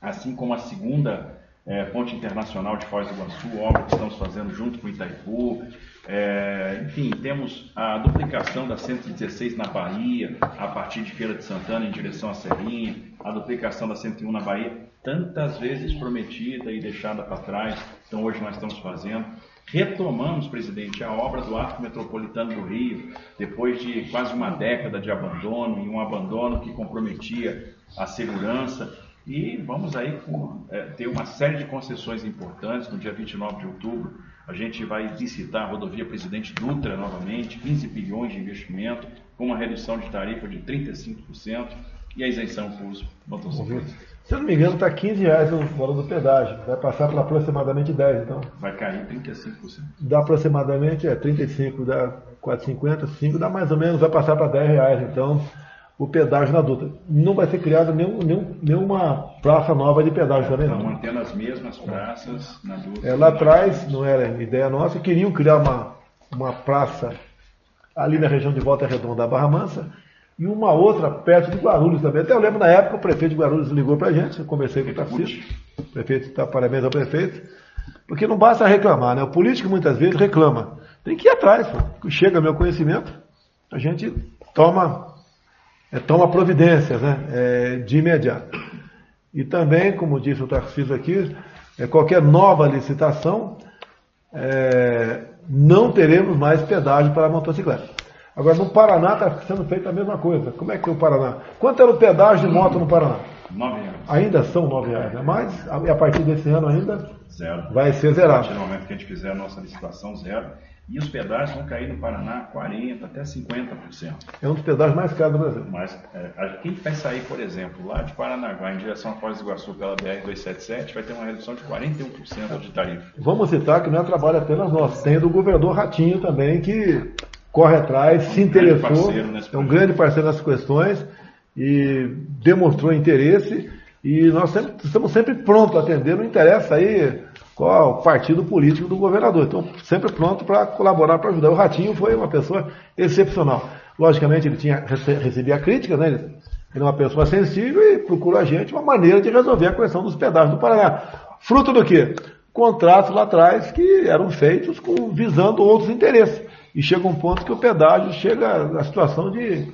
assim como a segunda é, Ponte Internacional de Foz do Iguaçu, obra que estamos fazendo junto com Itaipu. É, enfim, temos a duplicação da 116 na Bahia, a partir de Feira de Santana em direção à Serrinha, a duplicação da 101 na Bahia, tantas vezes prometida e deixada para trás, então hoje nós estamos fazendo. Retomamos, presidente, a obra do Arco Metropolitano do Rio, depois de quase uma década de abandono, e um abandono que comprometia a segurança. E vamos aí com, é, ter uma série de concessões importantes. No dia 29 de outubro, a gente vai licitar a rodovia Presidente Dutra novamente, 15 bilhões de investimento, com uma redução de tarifa de 35% e a isenção para os motociclistas. Se eu não me engano, está 15 reais o valor do pedágio. Vai passar para aproximadamente 10, então. Vai cair 35%. Dá aproximadamente, é 35, dá 4,50, 5, dá mais ou menos, vai passar para 10 reais, então, o pedágio na Dutra. Não vai ser criada nenhum, nenhum, nenhuma praça nova de pedágio também, não. Estão mantendo as mesmas praças na Dutra. É, lá atrás, não era ideia nossa, queriam criar uma, uma praça ali na região de Volta Redonda da Barra Mansa, e uma outra perto de Guarulhos também. Até eu lembro na época o prefeito de Guarulhos ligou para a gente, eu conversei com o Tarcísio, o prefeito está parabéns ao prefeito, porque não basta reclamar, né? O político muitas vezes reclama. Tem que ir atrás, pô. chega meu conhecimento, a gente toma, é, toma providências né? É, de imediato. E também, como disse o Tarcísio aqui, é, qualquer nova licitação, é, não teremos mais pedágio para motocicleta. Agora, no Paraná está sendo feita a mesma coisa. Como é que é o Paraná? Quanto era o pedágio de moto no Paraná? Nove reais. Ainda são nove reais, né? mas a, a partir desse ano ainda Zero. vai ser A zerado. partir do momento que a gente fizer a nossa licitação, zero. E os pedágios vão cair no Paraná 40% até 50%. É um dos pedágios mais caros do Brasil. Mas é, a- quem vai sair, por exemplo, lá de Paranaguá em direção a Foz do Iguaçu pela BR-277 vai ter uma redução de 41% de tarifa. Vamos citar que não é trabalho apenas nosso, tem do governador Ratinho também, que corre atrás, se um grande interessou, nesse é um grande parceiro nessas questões e demonstrou interesse e nós sempre- estamos sempre prontos a atender, não interessa aí qual é partido político do governador, então sempre pronto para colaborar, para ajudar. O Ratinho foi uma pessoa excepcional. Logicamente ele tinha rece- recebia críticas, né? Ele ele é uma pessoa sensível e procura a gente uma maneira de resolver a questão dos pedágios do Paraná. Fruto do quê? Contratos lá atrás que eram feitos com, visando outros interesses. E chega um ponto que o pedágio chega à situação de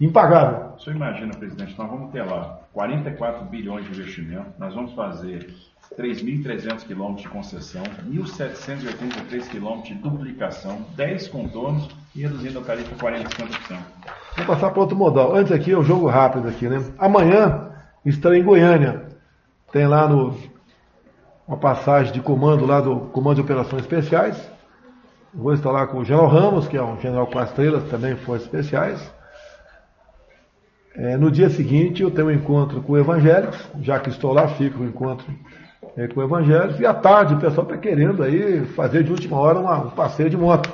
impagável. O senhor imagina, presidente, nós vamos ter lá 44 bilhões de investimento, nós vamos fazer 3.300 quilômetros de concessão, 1.783 quilômetros de duplicação, 10 contornos e reduzindo a tarifa 40%, 50%. Vamos passar para outro modal. Antes aqui é um jogo rápido aqui, né? Amanhã estarei em Goiânia. Tem lá no uma passagem de comando lá do Comando de Operações Especiais. Vou lá com o General Ramos, que é um general com as estrelas, também Forças Especiais. É, no dia seguinte eu tenho um encontro com evangélicos, já que estou lá, fico o encontro é, com evangélicos. E à tarde o pessoal está querendo aí fazer de última hora uma- um passeio de moto.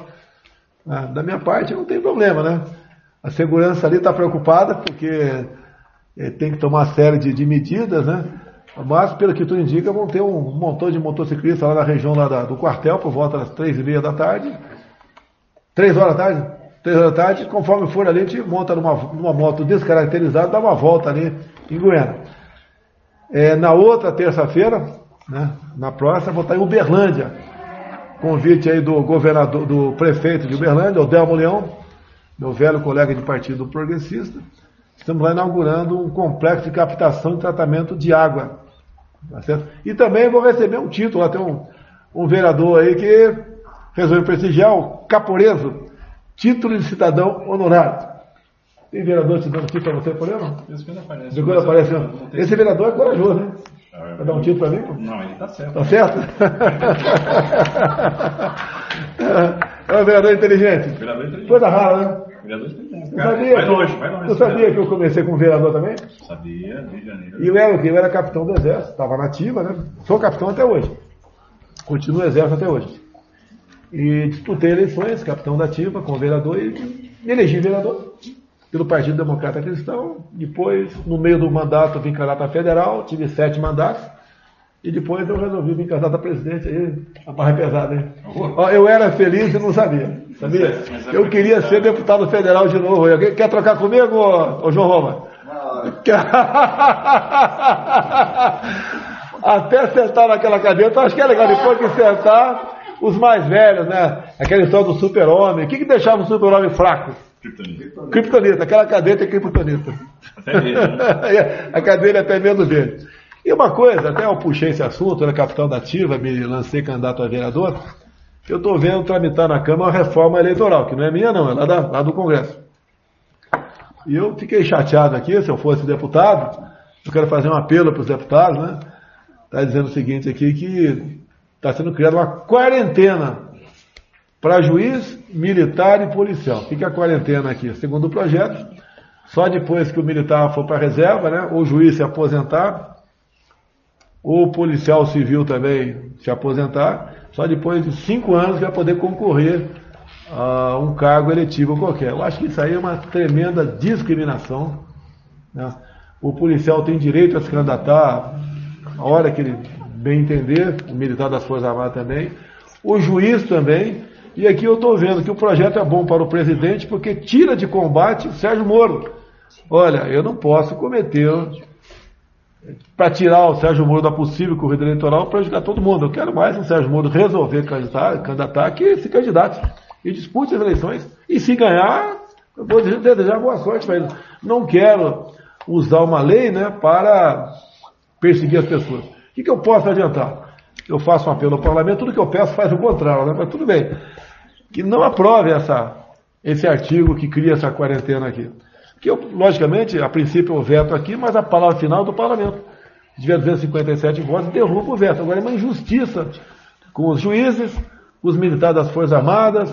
Ah, da minha parte não tem problema, né? A segurança ali está preocupada porque eh, tem que tomar uma série de, de medidas, né? Mas, pelo que tudo indica, vão ter um montão de motociclistas lá na região lá da- do quartel, por volta das três e meia da tarde. Três horas da tarde? Três horas da tarde, conforme for ali, a gente monta numa, numa moto descaracterizada, dá uma volta ali em Goiânia. Eh, na outra terça-feira, né, na próxima, vou estar em Uberlândia. Convite aí do governador, do prefeito de Uberlândia, o Delmo Leão, meu velho colega de partido progressista. Estamos lá inaugurando um complexo de captação e tratamento de água. Tá certo? E também vou receber um título, tem um, um vereador aí que resolveu prestigiar o Caporeso, título de cidadão honorário. Tem vereador te dando título para você, por não? Isso quando aparece. Depois aparece. Tem- Esse vereador é corajoso? Ah, Vai dar um título para mim? pô? Não, ele está certo. Tá certo? É um vereador inteligente. Vereador inteligente. Coisa rara, né? Vereador inteligente. Sabia, vai que- longe, vai longe. tu sabia que eu comecei com um vereador também? Sabia, Rio de Janeiro. E eu era? Eu era capitão do exército, estava nativa, né? Sou capitão até hoje. Continuo no exército até hoje. E disputei eleições, capitão da ativa, com vereador e me elegi vereador pelo Partido Democrata Cristão. Depois, no meio do mandato, vim candidato a federal, tive sete mandatos. E depois eu resolvi vir candidato a presidente aí, a barra é pesada, hein? Ó, Eu era feliz e não sabia. Sabia? É Eu queria ser deputado federal de novo. Alguém Quer trocar comigo, ô, ô João Roma? até sentar naquela cadeira. Então acho que é legal depois que sentar, os mais velhos, né? Aquela história do super-homem. O que, que deixava o super-homem fraco? Kryptonita. Kryptonita. Aquela cadeira tem kryptonita. Até mesmo. né? a cadeira é até medo dele. E uma coisa, até eu puxei esse assunto, era capitão da ativa, me lancei candidato a vereador. Eu estou vendo tramitar na Câmara uma reforma eleitoral, que não é minha não, é lá, da- lá do Congresso. E eu fiquei chateado aqui, se eu fosse deputado, eu quero fazer um apelo para os deputados, né? Está dizendo o seguinte aqui, que está sendo criada uma quarentena para juiz, militar e policial. Que é a quarentena aqui? Segundo o projeto, só depois que o militar for para a reserva, né? O juiz se aposentar, o policial civil também se aposentar, só depois de cinco anos vai poder concorrer a um cargo eletivo qualquer. Eu acho que isso aí é uma tremenda discriminação. né? O policial tem direito a se candidatar a hora que ele bem entender, o militar das Forças Armadas também, o juiz também, e aqui eu estou vendo que o projeto é bom para o presidente porque tira de combate Sérgio Moro. Olha, eu não posso cometer para tirar o Sérgio Moro da possível corrida eleitoral prejudicar todo mundo. Eu quero mais o Sérgio Moro resolver candidatar, candidatar que se candidate e dispute as eleições. E se ganhar, eu vou desejar boa sorte para ele. Não quero usar uma lei né, para perseguir as pessoas. O que, que eu posso adiantar? Eu faço um apelo ao parlamento, tudo que eu peço faz o contrário, né? mas tudo bem. Que não aprove essa, esse artigo que cria essa quarentena aqui. Que logicamente, a princípio eu veto aqui, mas a palavra final é do parlamento. Se tiver 257 votos, derruba o veto. Agora é uma injustiça com os juízes, os militares das Forças Armadas,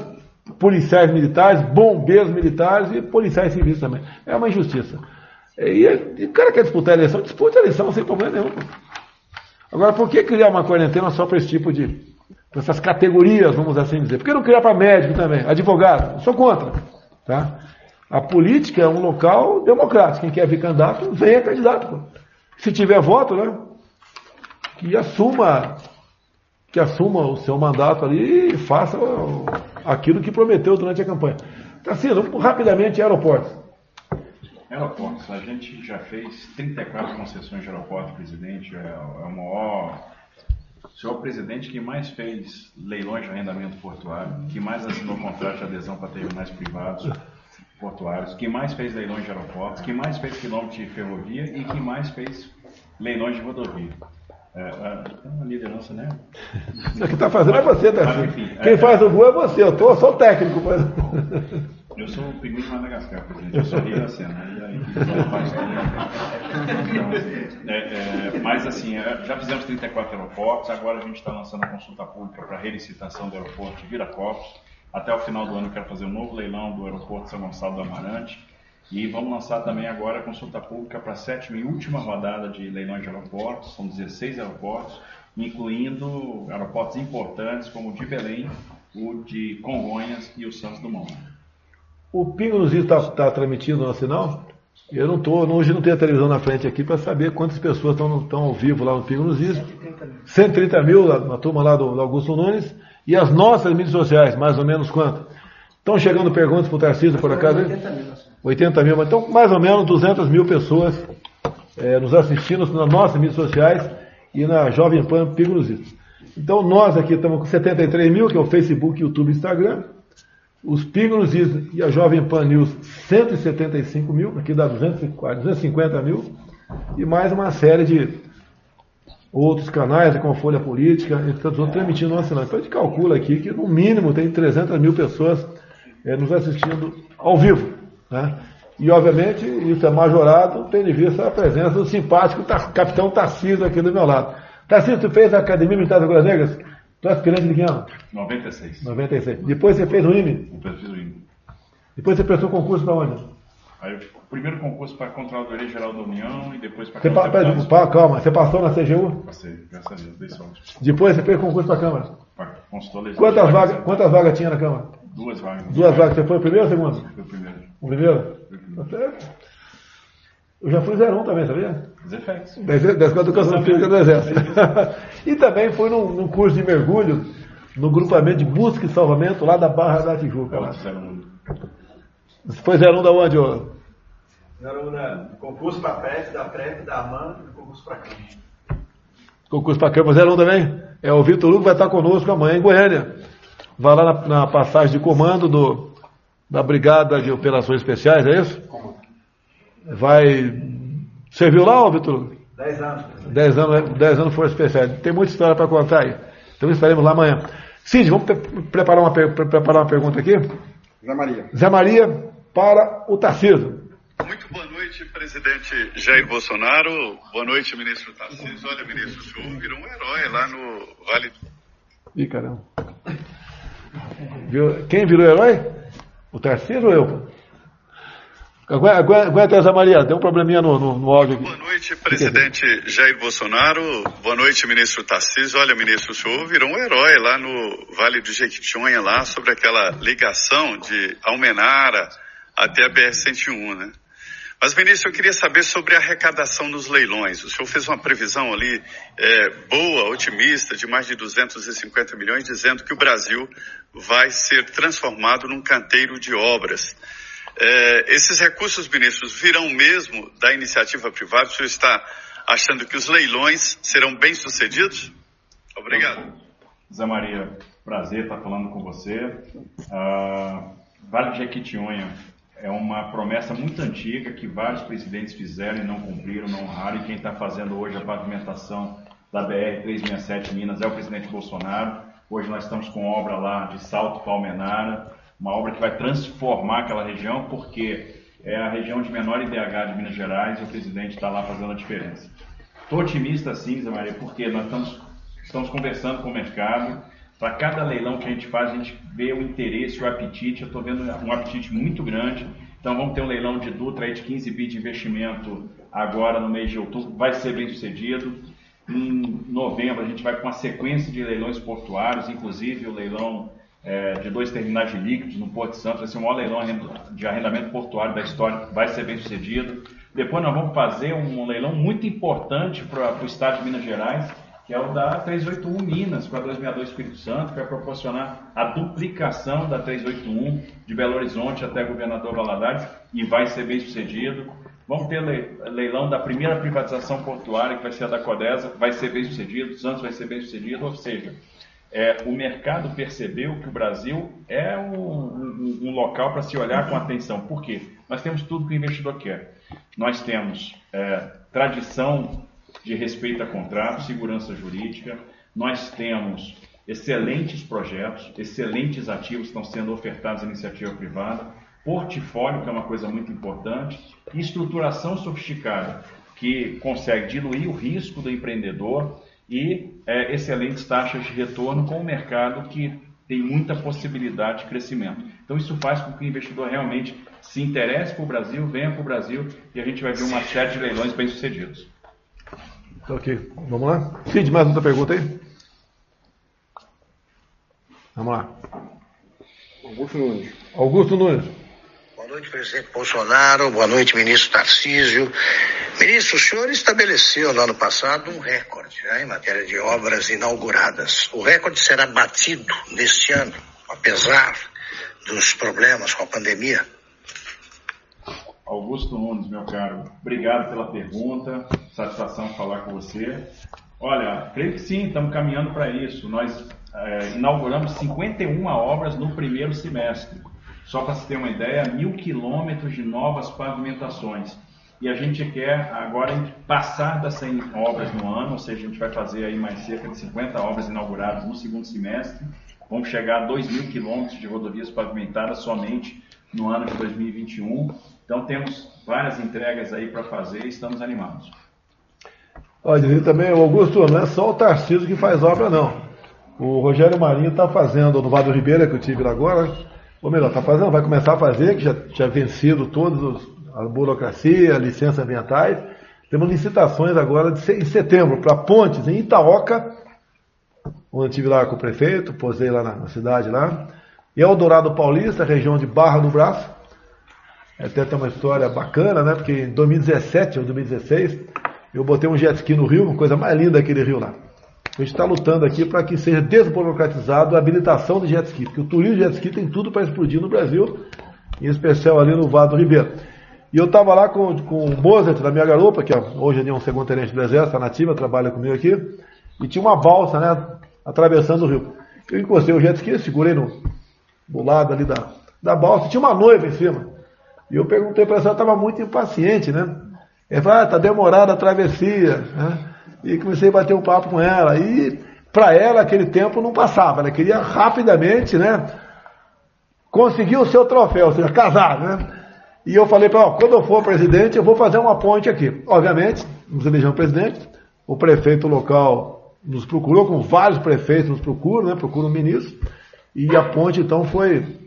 policiais militares, bombeiros militares e policiais civis também. É uma injustiça. E, e o cara quer disputar a eleição, disputa a eleição sem problema nenhum. Agora, por que criar uma quarentena só para esse tipo de. para essas categorias, vamos assim dizer? Por que não criar para médico também? Advogado? Sou contra. Tá? A política é um local democrático. Quem quer vir candidato, venha candidato. pô. Se tiver voto, né? Que assuma, que assuma o seu mandato ali e faça aquilo que prometeu durante a campanha. Tá assim, rapidamente, aeroportos. Aeroportos, a gente já fez 34 concessões de aeroporto, presidente. É, é o maior. O senhor presidente que mais fez leilões de arrendamento portuário, que mais assinou contrato de adesão para terminais privados portuários, que mais fez leilões de aeroportos, que mais fez quilômetros de ferrovia e que mais fez leilões de rodovia. É, é, uma liderança, né? Isso que está fazendo é você, Mas, Tarcísio. enfim, Quem é- faz o gol é você, eu tô só o técnico. mas- Eu sou o pinguim de Madagascar, presidente. Eu sou Rio da Sena. E a equipe não faz tudo. Então, assim, é, é, mas assim, é, já fizemos 34 aeroportos, agora a gente está lançando a consulta pública para relicitação do aeroporto de Viracopos. Até o final do ano eu quero fazer um novo leilão do aeroporto São Gonçalo do Amarante. E vamos lançar também agora a consulta pública para a sétima e última rodada de leilões de aeroportos. São 16 aeroportos, incluindo aeroportos importantes como o de Belém, o de Congonhas e o Santos Dumont. O Pingo nos está tá transmitindo no sinal? Eu não estou, hoje não tenho a televisão na frente aqui para saber quantas pessoas estão ao vivo lá no Pingo nos Is. 130 mil, na, na turma lá do, do Augusto Nunes. E as nossas mídias sociais, mais ou menos quanto? Estão chegando perguntas para o Tarcísio, por acaso? hein? 80 mil. 80 mil, mas então mais ou menos 200 mil pessoas eh, nos assistindo nas nossas mídias sociais e na Jovem Pan Is. Então nós aqui estamos com 73 mil, que é o Facebook, YouTube e Instagram. Os Is e a Jovem Pan News, 175 mil, aqui dá 240, 250 mil. E mais uma série de outros canais, como a Folha Política, entre tantos outros, transmitindo nosso sinal. Então a gente calcula aqui que no mínimo tem 300 mil pessoas eh, nos assistindo ao vivo. Né? E obviamente isso é majorado, tendo em vista a presença do simpático capitão Tarcísio aqui do meu lado. Tarcísio, tu fez a Academia Militar das Agulhas Negras? Tu é aspirante de que ano? 96. 96. Depois você fez o IME? O perfil INE. Depois você prestou concurso para onde? Aí, o primeiro concurso para Controladoria Geral da União e depois para Você pa- pera, pa- calma, você passou na CGU? Passei, graças a Deus, dei sorte. Depois você fez concurso para a Câmara. Para consultor. Quantas vagas, quantas vagas tinha na Câmara? Duas vagas. Duas vagas. Você foi o primeiro ou o segundo? Foi o primeiro. O primeiro? Certo. Eu já fui 01 também, sabia? Efeitos. Da Escola de Educação Física do Exército. e também fui num, num curso de mergulho no grupamento de busca e salvamento lá da Barra da Tijuca. Elas Lá. Um- foi 01 da onde, ô? Era um concurso para PrEP, da PrEP, da AMAN e concurso para Câmara. concurso para Câmara 01 também. É o Vitor Hugo vai estar conosco amanhã em Goiânia. Vai lá na, na passagem de comando do, da Brigada de Operações Especiais, é isso? Vai. Serviu lá, ô Vitor Hugo? Dez anos. Dez anos, dez anos Força Especial. Tem muita história para contar aí. Então estaremos lá amanhã. Cid, vamos pre preparar, uma, pre preparar uma pergunta aqui? Zé Maria. Zé Maria para o Tarcísio. Muito boa noite, presidente Jair Bolsonaro. Boa noite, ministro Tarcísio. Olha, ministro, o senhor virou um herói lá no Vale do... Ih, caramba. Quem virou herói? O Tarcísio ou eu? Aguenta, aguenta, Zé Maria, tem um probleminha no, no, no áudio aqui. Boa noite, presidente Jair Bolsonaro. Boa noite, ministro Tarcísio. Olha, ministro, o senhor virou um herói lá no Vale do Jequitinhonha, lá sobre aquela ligação de Almenara até a BR-101, né? Mas, ministro, eu queria saber sobre a arrecadação nos leilões. O senhor fez uma previsão ali é, boa, otimista, de mais de 250 milhões, dizendo que o Brasil vai ser transformado num canteiro de obras. É, esses recursos, ministros, virão mesmo da iniciativa privada? O senhor está achando que os leilões serão bem-sucedidos? Obrigado. Zé Maria, prazer estar falando com você. Uh, vale de Jequitinhonha é uma promessa muito antiga que vários presidentes fizeram e não cumpriram, não honraram, e quem está fazendo hoje a pavimentação da BR-367 Minas é o presidente Bolsonaro. Hoje nós estamos com obra lá de Salto Palmenara, uma obra que vai transformar aquela região, porque é a região de menor IDH de Minas Gerais e o presidente está lá fazendo a diferença. Estou otimista sim, Zé Maria, porque nós estamos, estamos conversando com o mercado, para cada leilão que a gente faz, a gente vê o interesse, o apetite. Eu estou vendo um apetite muito grande. Então vamos ter um leilão de Dutra aí de 15 bi de investimento agora no mês de outubro. Vai ser bem sucedido. Em novembro a gente vai com uma sequência de leilões portuários, inclusive o leilão é, de dois terminais de líquidos no Porto Santo. Vai ser o maior leilão de arrendamento portuário da história. Vai ser bem sucedido. Depois nós vamos fazer um leilão muito importante para o estado de Minas Gerais que é o da 381 Minas, para 262 Espírito Santo, que vai proporcionar a duplicação da 381 de Belo Horizonte até Governador Valadares e vai ser bem sucedido. Vamos ter leilão da primeira privatização portuária, que vai ser a da Codesa, vai ser bem sucedido, Santos vai ser bem sucedido, ou seja, é, o mercado percebeu que o Brasil é um, um, um local para se olhar com atenção. Por quê? Nós temos tudo que o investidor quer. Nós temos é, tradição de respeito a contrato, segurança jurídica. Nós temos excelentes projetos, excelentes ativos que estão sendo ofertados à iniciativa privada, portfólio, que é uma coisa muito importante, e estruturação sofisticada, que consegue diluir o risco do empreendedor e é, excelentes taxas de retorno com o mercado que tem muita possibilidade de crescimento. Então isso faz com que o investidor realmente se interesse por o Brasil, venha para o Brasil e a gente vai ver uma série de leilões bem-sucedidos. Tá ok. Vamos lá? Cid, mais outra pergunta aí? Vamos lá. Augusto Nunes. Augusto Nunes. Boa noite, presidente Bolsonaro. Boa noite, ministro Tarcísio. Ministro, o senhor estabeleceu no ano passado um recorde né, em matéria de obras inauguradas. O recorde será batido neste ano, apesar dos problemas com a pandemia? Augusto Nunes, meu caro, obrigado pela pergunta, satisfação falar com você. Olha, creio que sim, estamos caminhando para isso. Nós é, inauguramos 51 obras no primeiro semestre. Só para se ter uma ideia, mil quilômetros de novas pavimentações. E a gente quer agora passar das 100 obras no ano, ou seja, a gente vai fazer aí mais cerca de 50 obras inauguradas no segundo semestre. Vamos chegar a 2 mil quilômetros de rodovias pavimentadas somente no ano de 2021. Então temos várias entregas aí para fazer e estamos animados. Olha, e também, Augusto, não é só o Tarcísio que faz obra, não. O Rogério Marinho está fazendo no Vado Ribeira, que eu tive lá agora, ou melhor, está fazendo, vai começar a fazer, que já tinha vencido todas a burocracia, licenças ambientais. Temos licitações agora de, em setembro para pontes em Itaoca, onde eu estive lá com o prefeito, posei lá na, na cidade lá. E Eldorado Paulista, região de Barra do Braço, até tem uma história bacana, né? Porque em 2017 ou 2016 eu botei um jet ski no rio, uma coisa mais linda aquele rio lá. A gente está lutando aqui para que seja desburocratizado a habilitação de jet ski, porque o turismo jet ski tem tudo para explodir no Brasil, em especial ali no Vado Ribeiro. E eu estava lá com, com o Mozart, da minha garupa, que é hoje é um segundo tenente do Exército, nativa, trabalha comigo aqui. e tinha uma balsa, né, atravessando o rio. Eu encostei o jet ski, segurei no, do lado ali da, da balsa, tinha uma noiva em cima. E eu perguntei para ela, ela estava muito impaciente, né? Ela falou, ah, tá demorada a travessia, né? E comecei a bater um papo com ela. E para ela aquele tempo não passava, ela queria rapidamente, né? Conseguir o seu troféu, ou seja, casar, né? E eu falei para ela, quando eu for presidente, eu vou fazer uma ponte aqui. Obviamente, nos elegemos presidente, o prefeito local nos procurou, com vários prefeitos nos procuram, né? Procuram o ministro. E a ponte então foi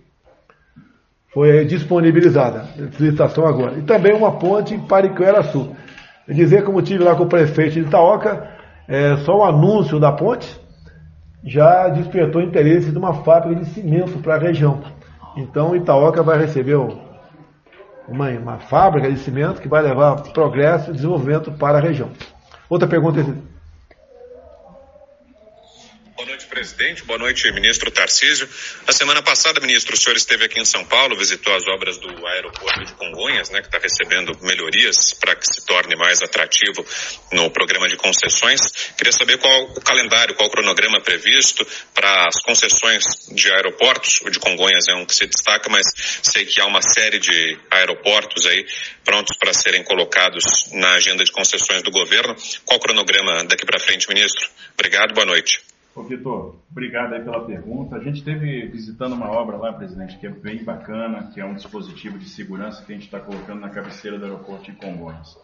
foi disponibilizada, licitação agora. E também uma ponte em Pariquera Sul. Dizer como tive lá com o prefeito de Itaoca, é, só o anúncio da ponte já despertou interesse de uma fábrica de cimento para a região. Então Itaoca vai receber uma, uma fábrica de cimento que vai levar progresso e desenvolvimento para a região. Outra pergunta. Boa noite, presidente. Boa noite, ministro Tarcísio. Na semana passada, ministro, o senhor esteve aqui em São Paulo, visitou as obras do aeroporto de Congonhas, né, que está recebendo melhorias para que se torne mais atrativo no programa de concessões. Queria saber qual o calendário, qual o cronograma previsto para as concessões de aeroportos. O de Congonhas é um que se destaca, mas sei que há uma série de aeroportos aí prontos para serem colocados na agenda de concessões do governo. Qual o cronograma daqui para frente, ministro? Obrigado, boa noite. Ô, Vitor, obrigado aí pela pergunta. A gente esteve visitando uma obra lá, presidente, que é bem bacana, que é um dispositivo de segurança que a gente está colocando na cabeceira do aeroporto de Congonhas.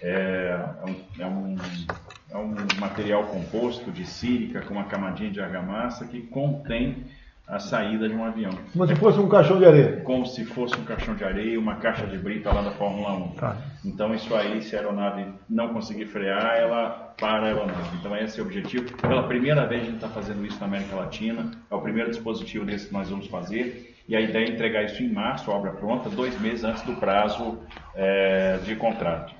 É, é, é, um, é um material composto de sílica com uma camadinha de argamassa que contém a saída de um avião. Como se fosse um caixão de areia. Como se fosse um caixão de areia, uma caixa de brita lá da Fórmula 1. Tá. Então isso aí, se a aeronave não conseguir frear, ela para a aeronave. Então esse é o objetivo. Pela primeira vez a gente está fazendo isso na América Latina. É o primeiro dispositivo desse que nós vamos fazer. E a ideia é entregar isso em março, obra pronta, dois meses antes do prazo é, de contrato.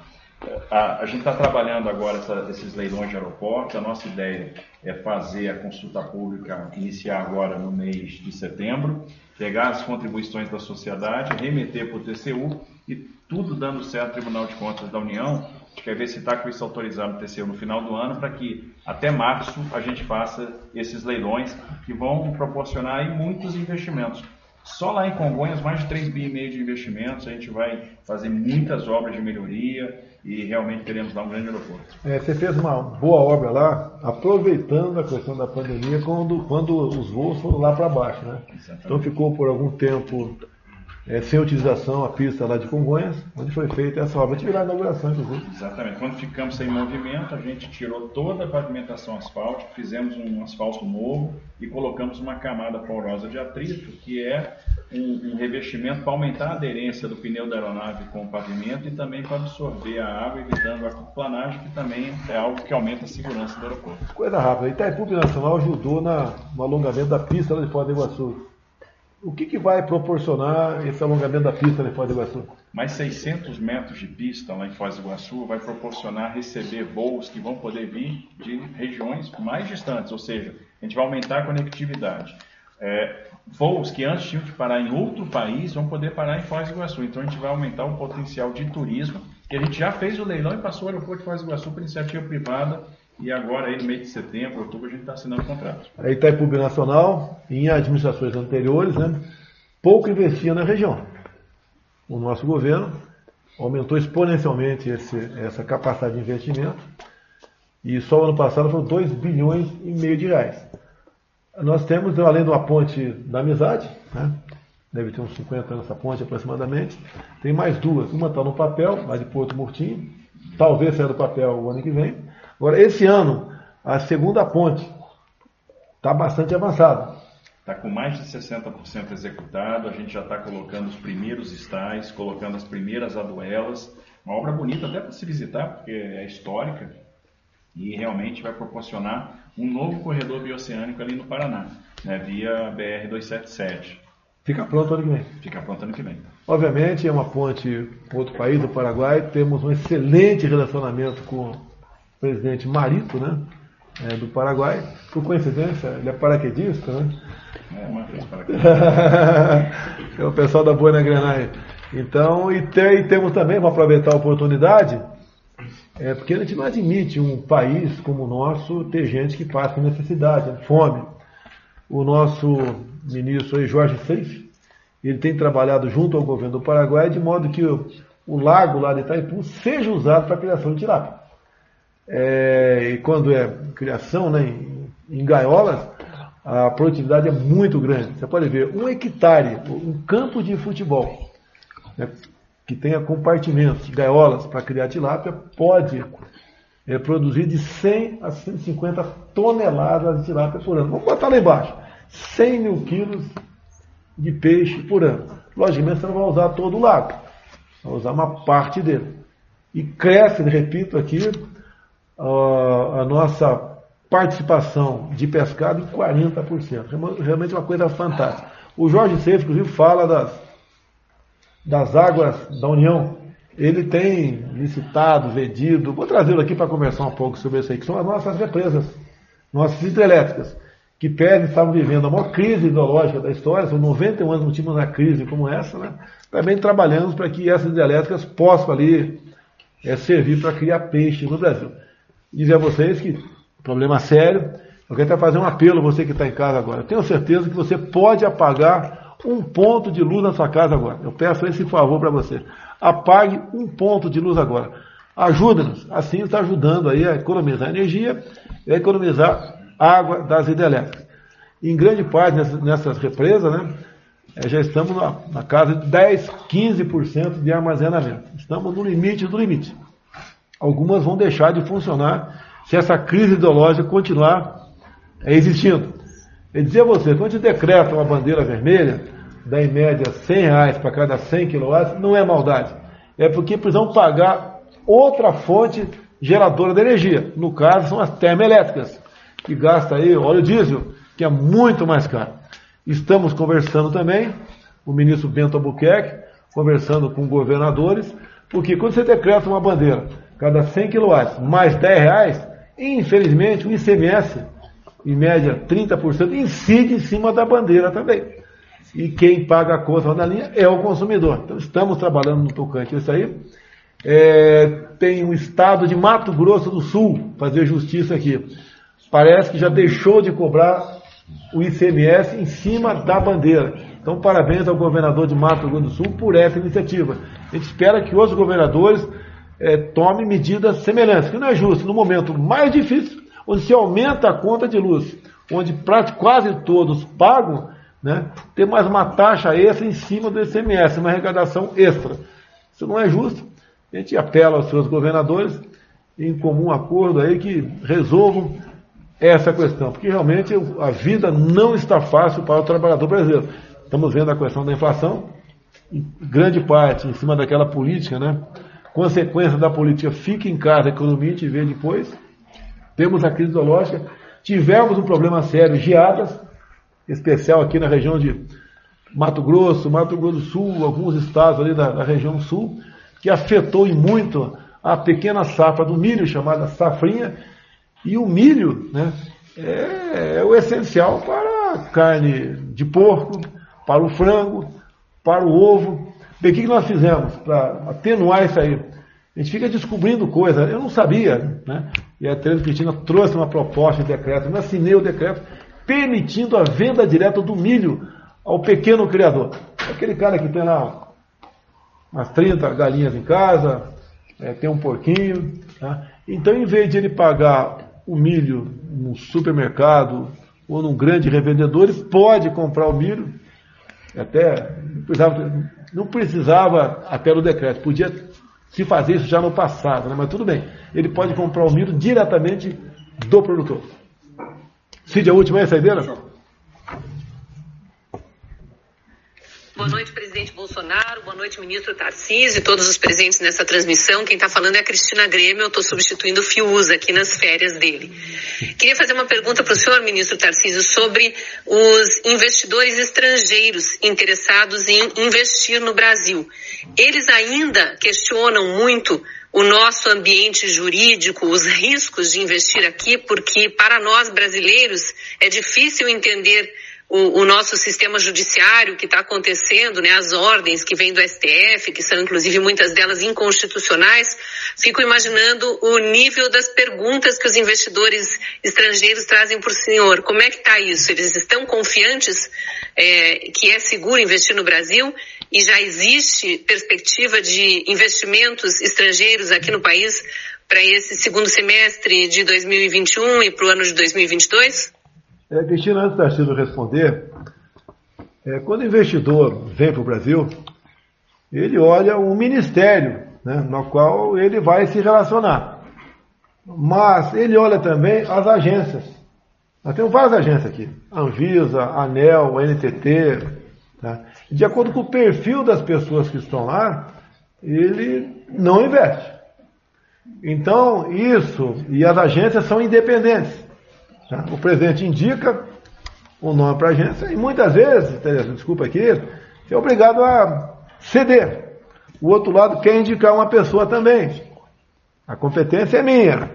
A, a gente está trabalhando agora essa, esses leilões de aeroporto. A nossa ideia é fazer a consulta pública, iniciar agora no mês de setembro, pegar as contribuições da sociedade, remeter para o TCU e tudo dando certo Tribunal de Contas da União. Quer ver se está com isso autorizado no TCU no final do ano, para que até março a gente faça esses leilões que vão proporcionar aí muitos investimentos. Só lá em Congonhas, mais de 3,5 bi de investimentos, a gente vai fazer muitas obras de melhoria, e realmente queremos dar um grande aeroporto. É, você fez uma boa obra lá, aproveitando a questão da pandemia, quando, quando os voos foram lá para baixo, né? Exatamente. Então ficou por algum tempo é, sem utilização a pista lá de Congonhas, onde foi feita essa obra. Tive lá a inauguração, inclusive. Exatamente. Quando ficamos sem movimento, a gente tirou toda a pavimentação asfáltica, fizemos um asfalto novo e colocamos uma camada porosa de atrito, que é um, revestimento para aumentar a aderência do pneu da aeronave com o pavimento e também para absorver a água, evitando a aquaplanagem, que também é algo que aumenta a segurança do aeroporto. Coisa rápida. Itaipu Nacional ajudou na, no alongamento da pista lá de Foz do Iguaçu. O que, que vai proporcionar esse alongamento da pista em Foz do Iguaçu? Mais 600 metros de pista lá em Foz do Iguaçu vai proporcionar receber voos que vão poder vir de regiões mais distantes, ou seja, a gente vai aumentar a conectividade. É, voos que antes tinham que parar em outro país vão poder parar em Foz do Iguaçu. Então a gente vai aumentar o potencial de turismo, que a gente já fez o leilão e passou o aeroporto de Foz do Iguaçu para iniciativa privada e agora, aí, no mês de setembro, outubro, a gente está assinando contrato. A Itaipu Nacional, em administrações anteriores, né, pouco investia na região. O nosso governo aumentou exponencialmente esse, essa capacidade de investimento e só ano passado foram 2 bilhões e meio de reais. Nós temos, além de uma ponte da amizade, né, deve ter uns 50 anos essa ponte aproximadamente, tem mais duas. Uma está no papel, lá de Porto Murtinho, talvez saia do papel o ano que vem, Agora, esse ano, a segunda ponte está bastante avançada. Está com mais de 60% executado, a gente já está colocando os primeiros estais, colocando as primeiras aduelas. Uma obra bonita até para se visitar, porque é histórica e realmente vai proporcionar um novo corredor bioceânico ali no Paraná, né, via BR-277. Fica pronto ano que vem. Fica pronto ano que vem. Obviamente é uma ponte com outro país, do Paraguai. Temos um excelente relacionamento com presidente Marito, né? É, do Paraguai. Por coincidência, ele é paraquedista, né? É, é o pessoal da Boa Granai. Então, e, tem, e temos também, vou aproveitar a oportunidade, É porque a gente não admite um país como o nosso ter gente que passa necessidade, fome. O nosso ministro aí, Jorge Seif, ele tem trabalhado junto ao governo do Paraguai de modo que o, o lago lá de Itaipu seja usado para a criação de tilápia. É, e quando é criação né, em, em gaiolas, a produtividade é muito grande. Você pode ver, um hectare, um campo de futebol, né, que tenha compartimentos, gaiolas para criar tilápia, pode é, produzir de 100 a 150 toneladas de tilápia por ano. Vamos botar lá embaixo. 100 mil quilos de peixe por ano. Logicamente você não vai usar todo o lago, vai usar uma parte dele. E cresce, repito aqui, a nossa participação de pescado em 40%. Realmente é uma coisa fantástica. O Jorge Seif, inclusive, fala das, das águas da União. Ele tem licitado, vendido. Vou trazê-lo aqui para conversar um pouco sobre isso aí, que são as nossas represas, nossas hidrelétricas, que pedem estavam vivendo a maior crise ideológica da história, são 91 anos não tínhamos uma crise como essa, né? Também trabalhamos para que essas hidrelétricas possam ali é, servir para criar peixe no Brasil. Dizer a vocês que problema sério. Eu quero até fazer um apelo a você que está em casa agora. Eu tenho certeza que você pode apagar um ponto de luz na sua casa agora. Eu peço esse favor para você. Apague um ponto de luz agora. Ajuda-nos. Assim está ajudando aí a economizar energia e a economizar água das hidrelétricas. Em grande parte nessas, nessas represas, né, eh, já estamos na, na casa de 10, 15% de armazenamento. Estamos no limite do limite. Algumas vão deixar de funcionar se essa crise ideológica continuar existindo. Eu dizia a você, quando a gente decreta uma bandeira vermelha, dá em média 100 reais para cada 100 kW, não é maldade. É porque precisam pagar outra fonte geradora de energia. No caso, são as termoelétricas, que gasta aí óleo diesel, que é muito mais caro. Estamos conversando também, o ministro Bento Albuquerque, conversando com governadores, porque quando você decreta uma bandeira, cada 100 kW mais 10 reais, Infelizmente, o ICMS, em média 30%, incide em cima da bandeira também. E quem paga a conta na linha é o consumidor. Então, estamos trabalhando no tocante isso aí. É, tem o estado de Mato Grosso do Sul, fazer justiça aqui. Parece que já deixou de cobrar o ICMS em cima da bandeira. Então, parabéns ao governador de Mato Grosso do Sul por essa iniciativa. A gente espera que outros governadores é, tome medidas semelhantes, que não é justo. No momento mais difícil, onde se aumenta a conta de luz, onde quase todos pagam, né, ter mais uma taxa extra em cima do ICMS, uma arrecadação extra. Isso não é justo. A gente apela aos seus governadores, em comum acordo aí, que resolvam essa questão, porque realmente a vida não está fácil para o trabalhador brasileiro. Estamos vendo a questão da inflação, em grande parte em cima daquela política, né? consequência da política fica em casa, economia te vê depois. Temos a crise ideológica. Tivemos um problema sério, geadas, especial aqui na região de Mato Grosso, Mato Grosso do Sul, alguns estados ali da, da região sul, que afetou em muito a pequena safra do milho, chamada safrinha, e o milho né, é, é o essencial para a carne de porco, para o frango, para o ovo, Bem, o que nós fizemos para atenuar isso aí? A gente fica descobrindo coisas. Eu não sabia, né? E a Teresa Cristina trouxe uma proposta de decreto, eu assinei o decreto permitindo a venda direta do milho ao pequeno criador. Aquele cara que tem lá umas 30 galinhas em casa, é, tem um porquinho. Tá? Então, em vez de ele pagar o milho no supermercado ou num grande revendedor, ele pode comprar o milho, até não precisava, não precisava até no decreto, podia se fazer isso já no passado, né? mas tudo bem. Ele pode comprar o milho diretamente do produtor. Cid, a última é a saideira? Boa noite, presidente Bolsonaro. Boa noite, ministro Tarcísio e todos os presentes nessa transmissão. Quem está falando é a Cristina Grêmio. Eu estou substituindo o Fiuza aqui nas férias dele. Queria fazer uma pergunta para o senhor, ministro Tarcísio, sobre os investidores estrangeiros interessados em investir no Brasil. Eles ainda questionam muito o nosso ambiente jurídico, os riscos de investir aqui, porque para nós brasileiros é difícil entender o, o nosso sistema judiciário que está acontecendo, né, as ordens que vêm do STF, que são inclusive muitas delas inconstitucionais, fico imaginando o nível das perguntas que os investidores estrangeiros trazem para o senhor. Como é que está isso? Eles estão confiantes é, que é seguro investir no Brasil? E já existe perspectiva de investimentos estrangeiros aqui no país para esse segundo semestre de 2021 e para o ano de 2022? É, Cristina, antes da Tarcísio responder, é, quando o investidor vem para o Brasil, ele olha um ministério né, no qual ele vai se relacionar. Mas ele olha também as agências. Nós temos várias agências aqui. Anvisa, ANEL, NTT. Tá? De acordo com o perfil das pessoas que estão lá, ele não investe. Então, isso e as agências são independentes. Tá? O presidente indica o nome para a agência e muitas vezes, desculpa aqui, é obrigado a ceder. O outro lado quer indicar uma pessoa também. A competência é minha.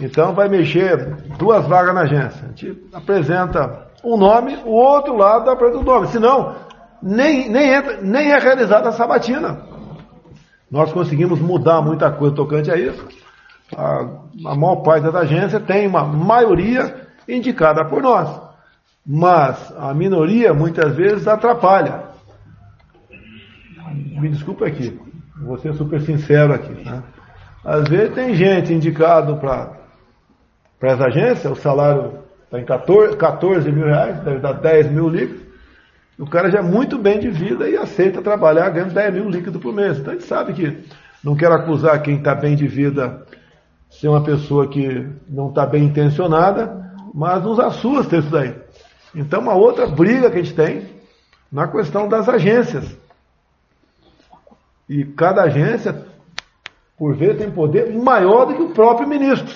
Então vai mexer duas vagas na agência. A gente apresenta um nome, o outro lado apresenta o nome. Senão, nem, nem, entra, nem é realizada a sabatina. Nós conseguimos mudar muita coisa tocante a isso. A, a maior parte da agência tem uma maioria indicada por nós. Mas a minoria muitas vezes atrapalha. Me desculpa aqui, vou ser super sincero aqui. Né? Às vezes tem gente indicado para as agências, o salário está em 14, 14 mil reais, deve dar 10 mil líquidos. O cara já é muito bem de vida e aceita trabalhar ganhando 10 mil líquidos por mês. Então a gente sabe que não quero acusar quem está bem de vida ser uma pessoa que não está bem intencionada, mas nos assusta isso daí. Então, uma outra briga que a gente tem na questão das agências. E cada agência, por vezes, tem poder maior do que o próprio ministro.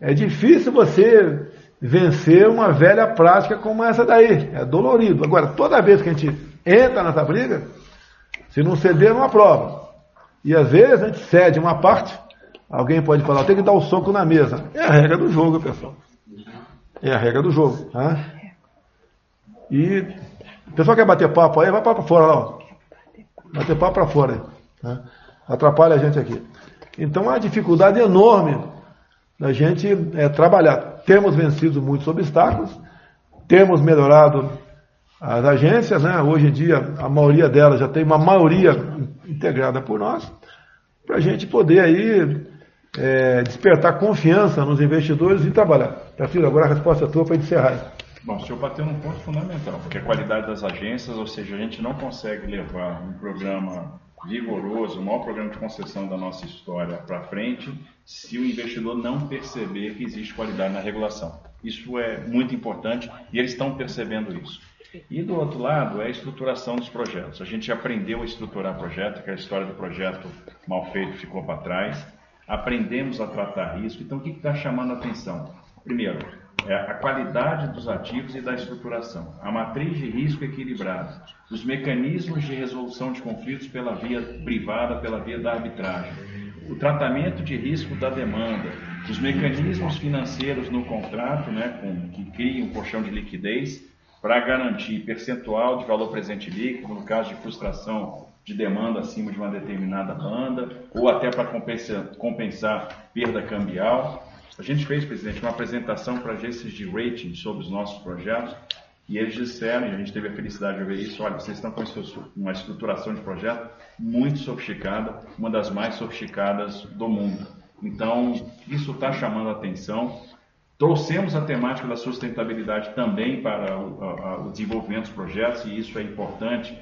É difícil você vencer uma velha prática como essa daí. É dolorido. Agora, toda vez que a gente entra nessa briga, se não ceder, não aprova. E às vezes a gente cede uma parte Alguém pode falar, tem que dar o um soco na mesa. É a regra do jogo, pessoal. É a regra do jogo. Tá? E o pessoal quer bater papo aí, vai para fora lá. Ó. Bater papo para fora. Tá? Atrapalha a gente aqui. Então, a dificuldade enorme da gente é, trabalhar. Temos vencido muitos obstáculos, temos melhorado as agências, né? hoje em dia a maioria delas já tem uma maioria integrada por nós, para a gente poder aí é, despertar confiança nos investidores e trabalhar. Filho, agora a resposta é tua para encerrar. Bom, o senhor bateu num ponto fundamental, porque a qualidade das agências, ou seja, a gente não consegue levar um programa vigoroso, o maior programa de concessão da nossa história para frente, se o investidor não perceber que existe qualidade na regulação. Isso é muito importante e eles estão percebendo isso. E do outro lado é a estruturação dos projetos. A gente aprendeu a estruturar projeto, que a história do projeto mal feito ficou para trás aprendemos a tratar risco. Então, o que está chamando a atenção? Primeiro, é a qualidade dos ativos e da estruturação, a matriz de risco equilibrada, os mecanismos de resolução de conflitos pela via privada, pela via da arbitragem, o tratamento de risco da demanda, os mecanismos financeiros no contrato, né, com, que criam um colchão de liquidez para garantir percentual de valor presente líquido, no caso de frustração de demanda acima de uma determinada banda, ou até para compensar, compensar perda cambial. A gente fez, presidente, uma apresentação para agências de rating sobre os nossos projetos e eles disseram, e a gente teve a felicidade de ver isso, olha, vocês estão com uma estruturação de projeto muito sofisticada, uma das mais sofisticadas do mundo. Então, isso está chamando a atenção. Trouxemos a temática da sustentabilidade também para o, o desenvolvimento dos projetos, e isso é importante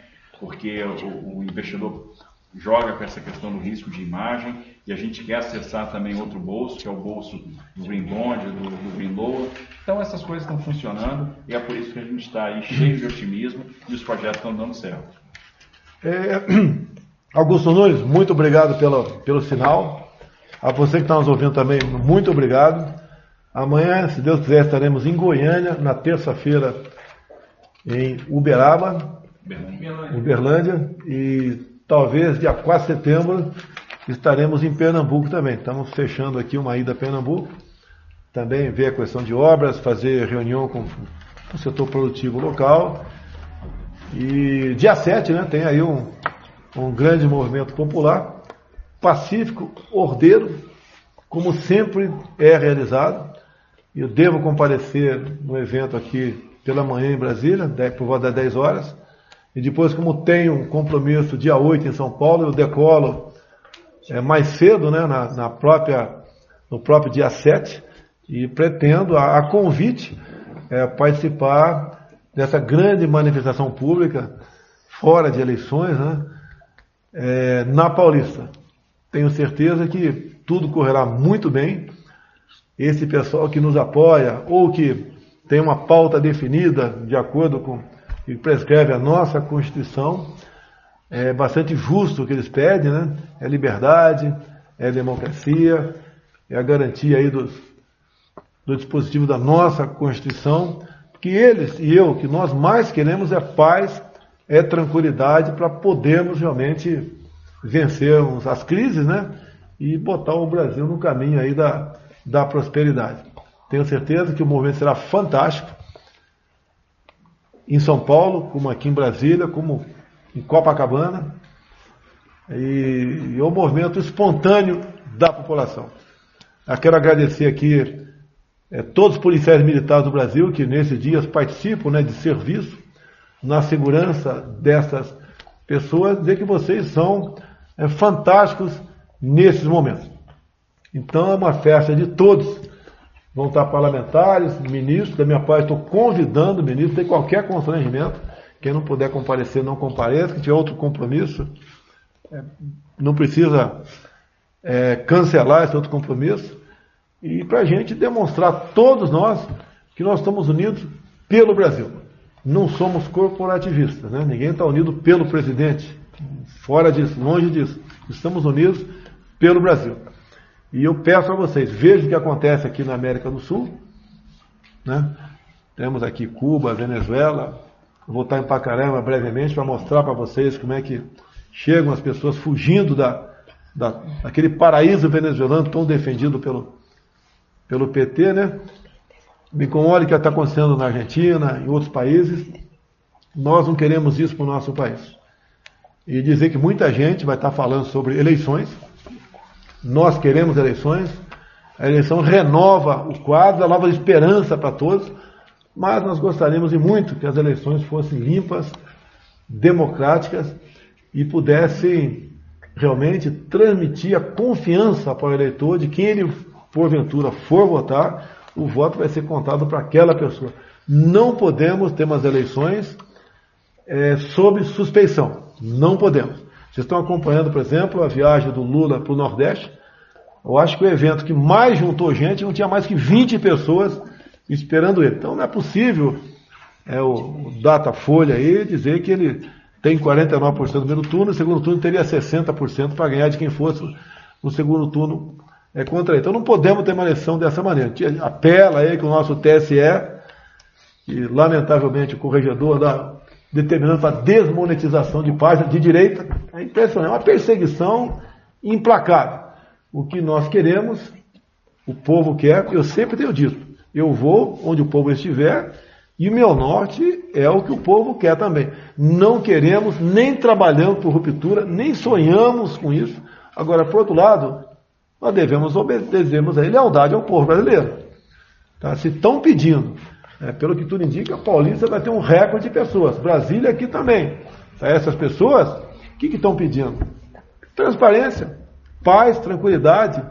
porque o, o investidor joga com essa questão do risco de imagem e a gente quer acessar também outro bolso, que é o bolso do Green Bond, do, do Green. Então essas coisas estão funcionando e é por isso que a gente está aí cheio de otimismo e os projetos estão dando certo. É, Augusto Nunes, muito obrigado pelo, pelo sinal. A você que está nos ouvindo também, muito obrigado. Amanhã, se Deus quiser, estaremos em Goiânia, na terça-feira em Uberaba, em Berlândia, e talvez dia 4 de setembro estaremos em Pernambuco também. Estamos fechando aqui uma ida a Pernambuco, também ver a questão de obras, fazer reunião com o setor produtivo local. E dia 7, né, tem aí um, um grande movimento popular, pacífico, ordeiro, como sempre é realizado. Eu devo comparecer no evento aqui pela manhã em Brasília, por volta das 10 horas. E depois, como tenho um compromisso dia 8 em São Paulo, eu decolo é, mais cedo, né, na, na, própria, no próprio dia 7, e pretendo, a, a convite, é, participar dessa grande manifestação pública, fora de eleições, né, é, na Paulista. Tenho certeza que tudo correrá muito bem. Esse pessoal que nos apoia, ou que tem uma pauta definida de acordo com que prescreve a nossa Constituição. É bastante justo o que eles pedem, né? É liberdade, é democracia, é a garantia aí dos, do dispositivo da nossa Constituição, que eles e eu, que nós mais queremos é paz, é tranquilidade para podermos realmente vencermos as crises, né? E botar o Brasil no caminho aí da, da prosperidade. Tenho certeza que o movimento será fantástico em São Paulo, como aqui em Brasília, como em Copacabana, e, e é movimento espontâneo da população. Eu quero agradecer aqui é, todos os policiais militares do Brasil que nesses dias participam né, de serviço na segurança dessas pessoas, dizer que vocês são é, fantásticos nesses momentos. Então é uma festa de todos vão estar parlamentares, ministros, da minha parte estou convidando o ministro, tem qualquer constrangimento, quem não puder comparecer, não compareça, que tiver outro compromisso, é, não precisa é, cancelar esse outro compromisso, e para a gente demonstrar, todos nós, que nós estamos unidos pelo Brasil. Não somos corporativistas, né? ninguém está unido pelo presidente, fora disso, longe disso. Estamos unidos pelo Brasil. E eu peço a vocês, vejam o que acontece aqui na América do Sul. Né? Temos aqui Cuba, Venezuela. vou estar em Pacarama brevemente para mostrar para vocês como é que chegam as pessoas fugindo da, da, daquele paraíso venezuelano tão defendido pelo, pelo PT, né? Como olha o que está acontecendo na Argentina, em outros países. Nós não queremos isso para o nosso país. E dizer que muita gente vai estar falando sobre eleições, nós queremos eleições, a eleição renova o quadro, dá nova esperança para todos, mas nós gostaríamos de muito que as eleições fossem limpas, democráticas e pudessem realmente transmitir a confiança para o eleitor de quem ele, porventura, for votar, o voto vai ser contado para aquela pessoa. Não podemos ter umas eleições é, sob suspeição. Não podemos. Vocês estão acompanhando, por exemplo, a viagem do Lula para o Nordeste. Eu acho que o evento que mais juntou gente não tinha mais que 20 pessoas esperando ele. Então não é possível é, o, o Datafolha aí dizer que ele tem 49% no primeiro turno, no segundo turno teria 60% para ganhar de quem fosse no segundo turno é, contra ele. Então não podemos ter uma eleição dessa maneira. Apela aí que o nosso TSE, e lamentavelmente o corregedor da, determinando a desmonetização de páginas de direita. É impressionante, é uma perseguição implacável. O que nós queremos, o povo quer, eu sempre tenho dito, eu vou onde o povo estiver e o meu norte é o que o povo quer também. Não queremos, nem trabalhamos por ruptura, nem sonhamos com isso. Agora, por outro lado, nós devemos obedecermos a lealdade ao povo brasileiro. Tá? Se estão pedindo é, pelo que tudo indica, Paulista vai ter um recorde de pessoas. Brasília aqui também. Essas pessoas, o que estão pedindo? Transparência, paz, tranquilidade,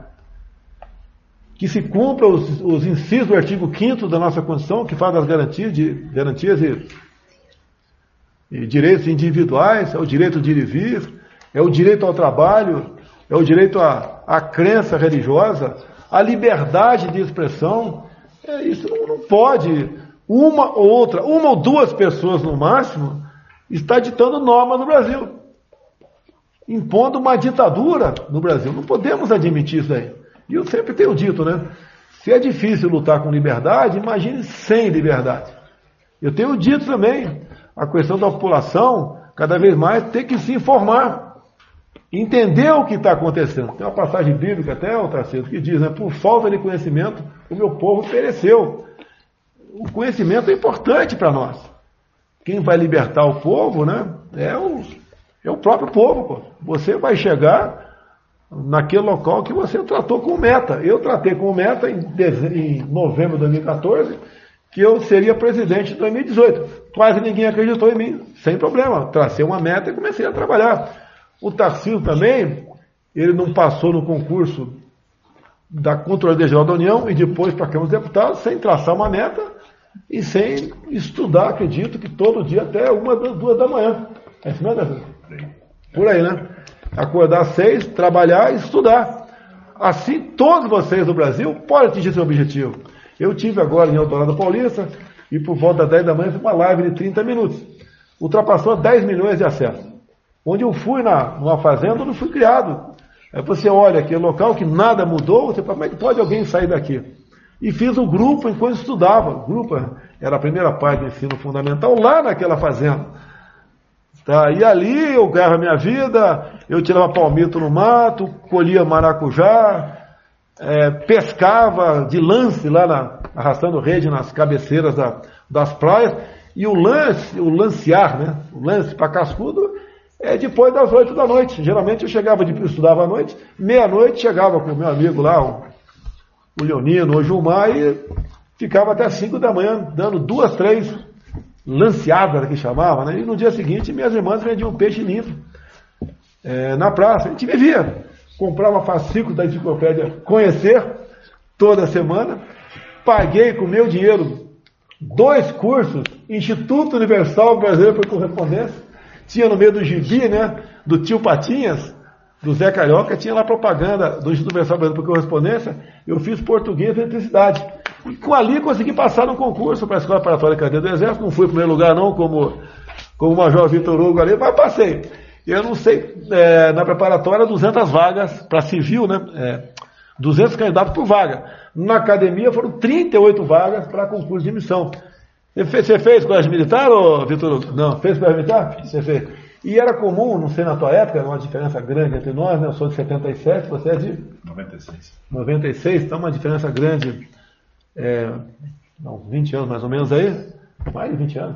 que se cumpra os, os incisos do artigo 5 da nossa Constituição, que fala das garantias, de, garantias e, e direitos individuais, é o direito de ir e vir, é o direito ao trabalho, é o direito à, à crença religiosa, à liberdade de expressão, é, isso não, não pode, uma ou outra, uma ou duas pessoas no máximo, está ditando norma no Brasil. Impondo uma ditadura no Brasil. Não podemos admitir isso aí. E eu sempre tenho dito, né? Se é difícil lutar com liberdade, imagine sem liberdade. Eu tenho dito também a questão da população, cada vez mais, ter que se informar entender o que está acontecendo. Tem uma passagem bíblica até, o Tarcísio, que diz, né, por falta de conhecimento, o meu povo pereceu. O conhecimento é importante para nós. Quem vai libertar o povo, né? É o, é o próprio povo. Pô. Você vai chegar naquele local que você tratou com meta. Eu tratei com meta em, em novembro de 2014 que eu seria presidente em 2018. Quase ninguém acreditou em mim, sem problema. Tracei uma meta e comecei a trabalhar. O Tarcísio também, ele não passou no concurso da Controladoria Geral da União e depois para a Câmara dos Deputados, sem traçar uma meta e sem estudar, acredito que todo dia até uma, duas da manhã. É isso mesmo, Por aí, né? Acordar às seis, trabalhar e estudar. Assim, todos vocês do Brasil podem atingir seu objetivo. Eu tive agora em Eldorado Paulista e por volta das 10 da manhã fiz uma live de 30 minutos. Ultrapassou 10 milhões de acessos. Onde eu fui na, numa fazenda onde fui criado. Aí você olha aquele local que nada mudou, você fala, como é que pode alguém sair daqui? E fiz um grupo enquanto estudava. O grupo era a primeira parte do ensino fundamental lá naquela fazenda. Tá? E ali eu ganhava minha vida, eu tirava palmito no mato, colhia maracujá, é, pescava de lance lá na, arrastando rede nas cabeceiras da, das praias, e o lance, o lancear, né? O lance para cascudo é depois das oito da noite. Geralmente eu chegava de estudava à noite, meia-noite chegava com o meu amigo lá, o, Leonino, o Gilmar, e ficava até cinco da manhã, dando duas, três lanceadas que chamava, né? E no dia seguinte minhas irmãs vendiam peixe limpo é, na praça. A gente vivia comprava fascículo da enciclopédia Conhecer, toda semana, paguei com meu dinheiro dois cursos, Instituto Universal Brasileiro por Correspondência, tinha no meio do gibi, né, do tio Patinhas, do Zé Carioca, tinha lá propaganda do Instituto Universal Brasileiro por Correspondência, eu fiz português e eletricidade. E com ali consegui passar no concurso para a Escola Preparatória Cadeia do Exército, não fui em primeiro lugar não, como, como o Major Vitor Hugo ali, mas passei. Eu não sei, é, na preparatória, 200 vagas para civil, né? É, 200 candidatos por vaga. Na academia foram 38 vagas para concurso de missão. Você fez colégio militar, ou, Vitor? Não, fez colégio militar? Você fez. E era comum, não sei na tua época, uma diferença grande entre nós, né? Eu sou de 77, você é de? 96. 96, então uma diferença grande, é, não, 20 anos mais ou menos aí, mais de 20 anos.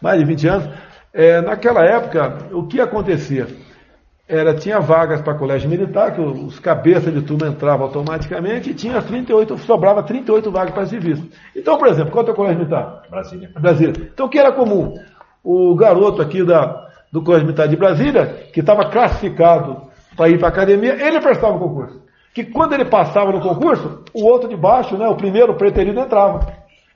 Mais de 20 anos. É, naquela época, o que acontecia? Era, tinha vagas para colégio militar, que os cabeças de turma entravam automaticamente, e tinha 38, sobrava 38 vagas para civis. Então, por exemplo, qual é o colégio militar? Brasília. Brasília. Então, o que era comum? O garoto aqui da, do colégio militar de Brasília, que estava classificado para ir para a academia, ele prestava o concurso. Que quando ele passava no concurso, o outro de baixo, né, o primeiro preterido entrava.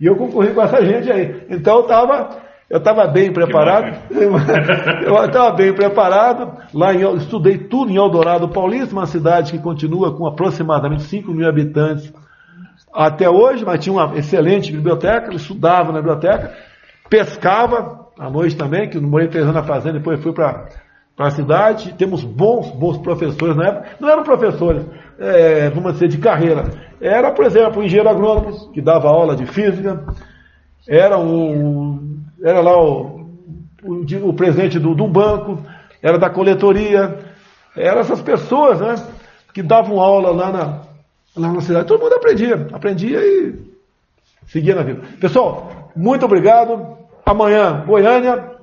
E eu concorri com essa gente aí. Então eu estava eu estava bem preparado. eu estava bem preparado. Lá em, estudei tudo em Eldorado Paulista, uma cidade que continua com aproximadamente 5 mil habitantes até hoje, mas tinha uma excelente biblioteca. Eu estudava na biblioteca, pescava à noite também, que morei três anos na fazenda, depois fui para a cidade. Temos bons, bons professores na época. Não eram professores, é, vamos dizer, de carreira. Era, por exemplo, o engenheiro agrônomo, que dava aula de física. Era um era lá o, o, o presidente do, do banco, era da coletoria, eram essas pessoas, né, que davam aula lá na, lá na cidade. Todo mundo aprendia, aprendia e seguia na vida. Pessoal, muito obrigado. Amanhã, Goiânia,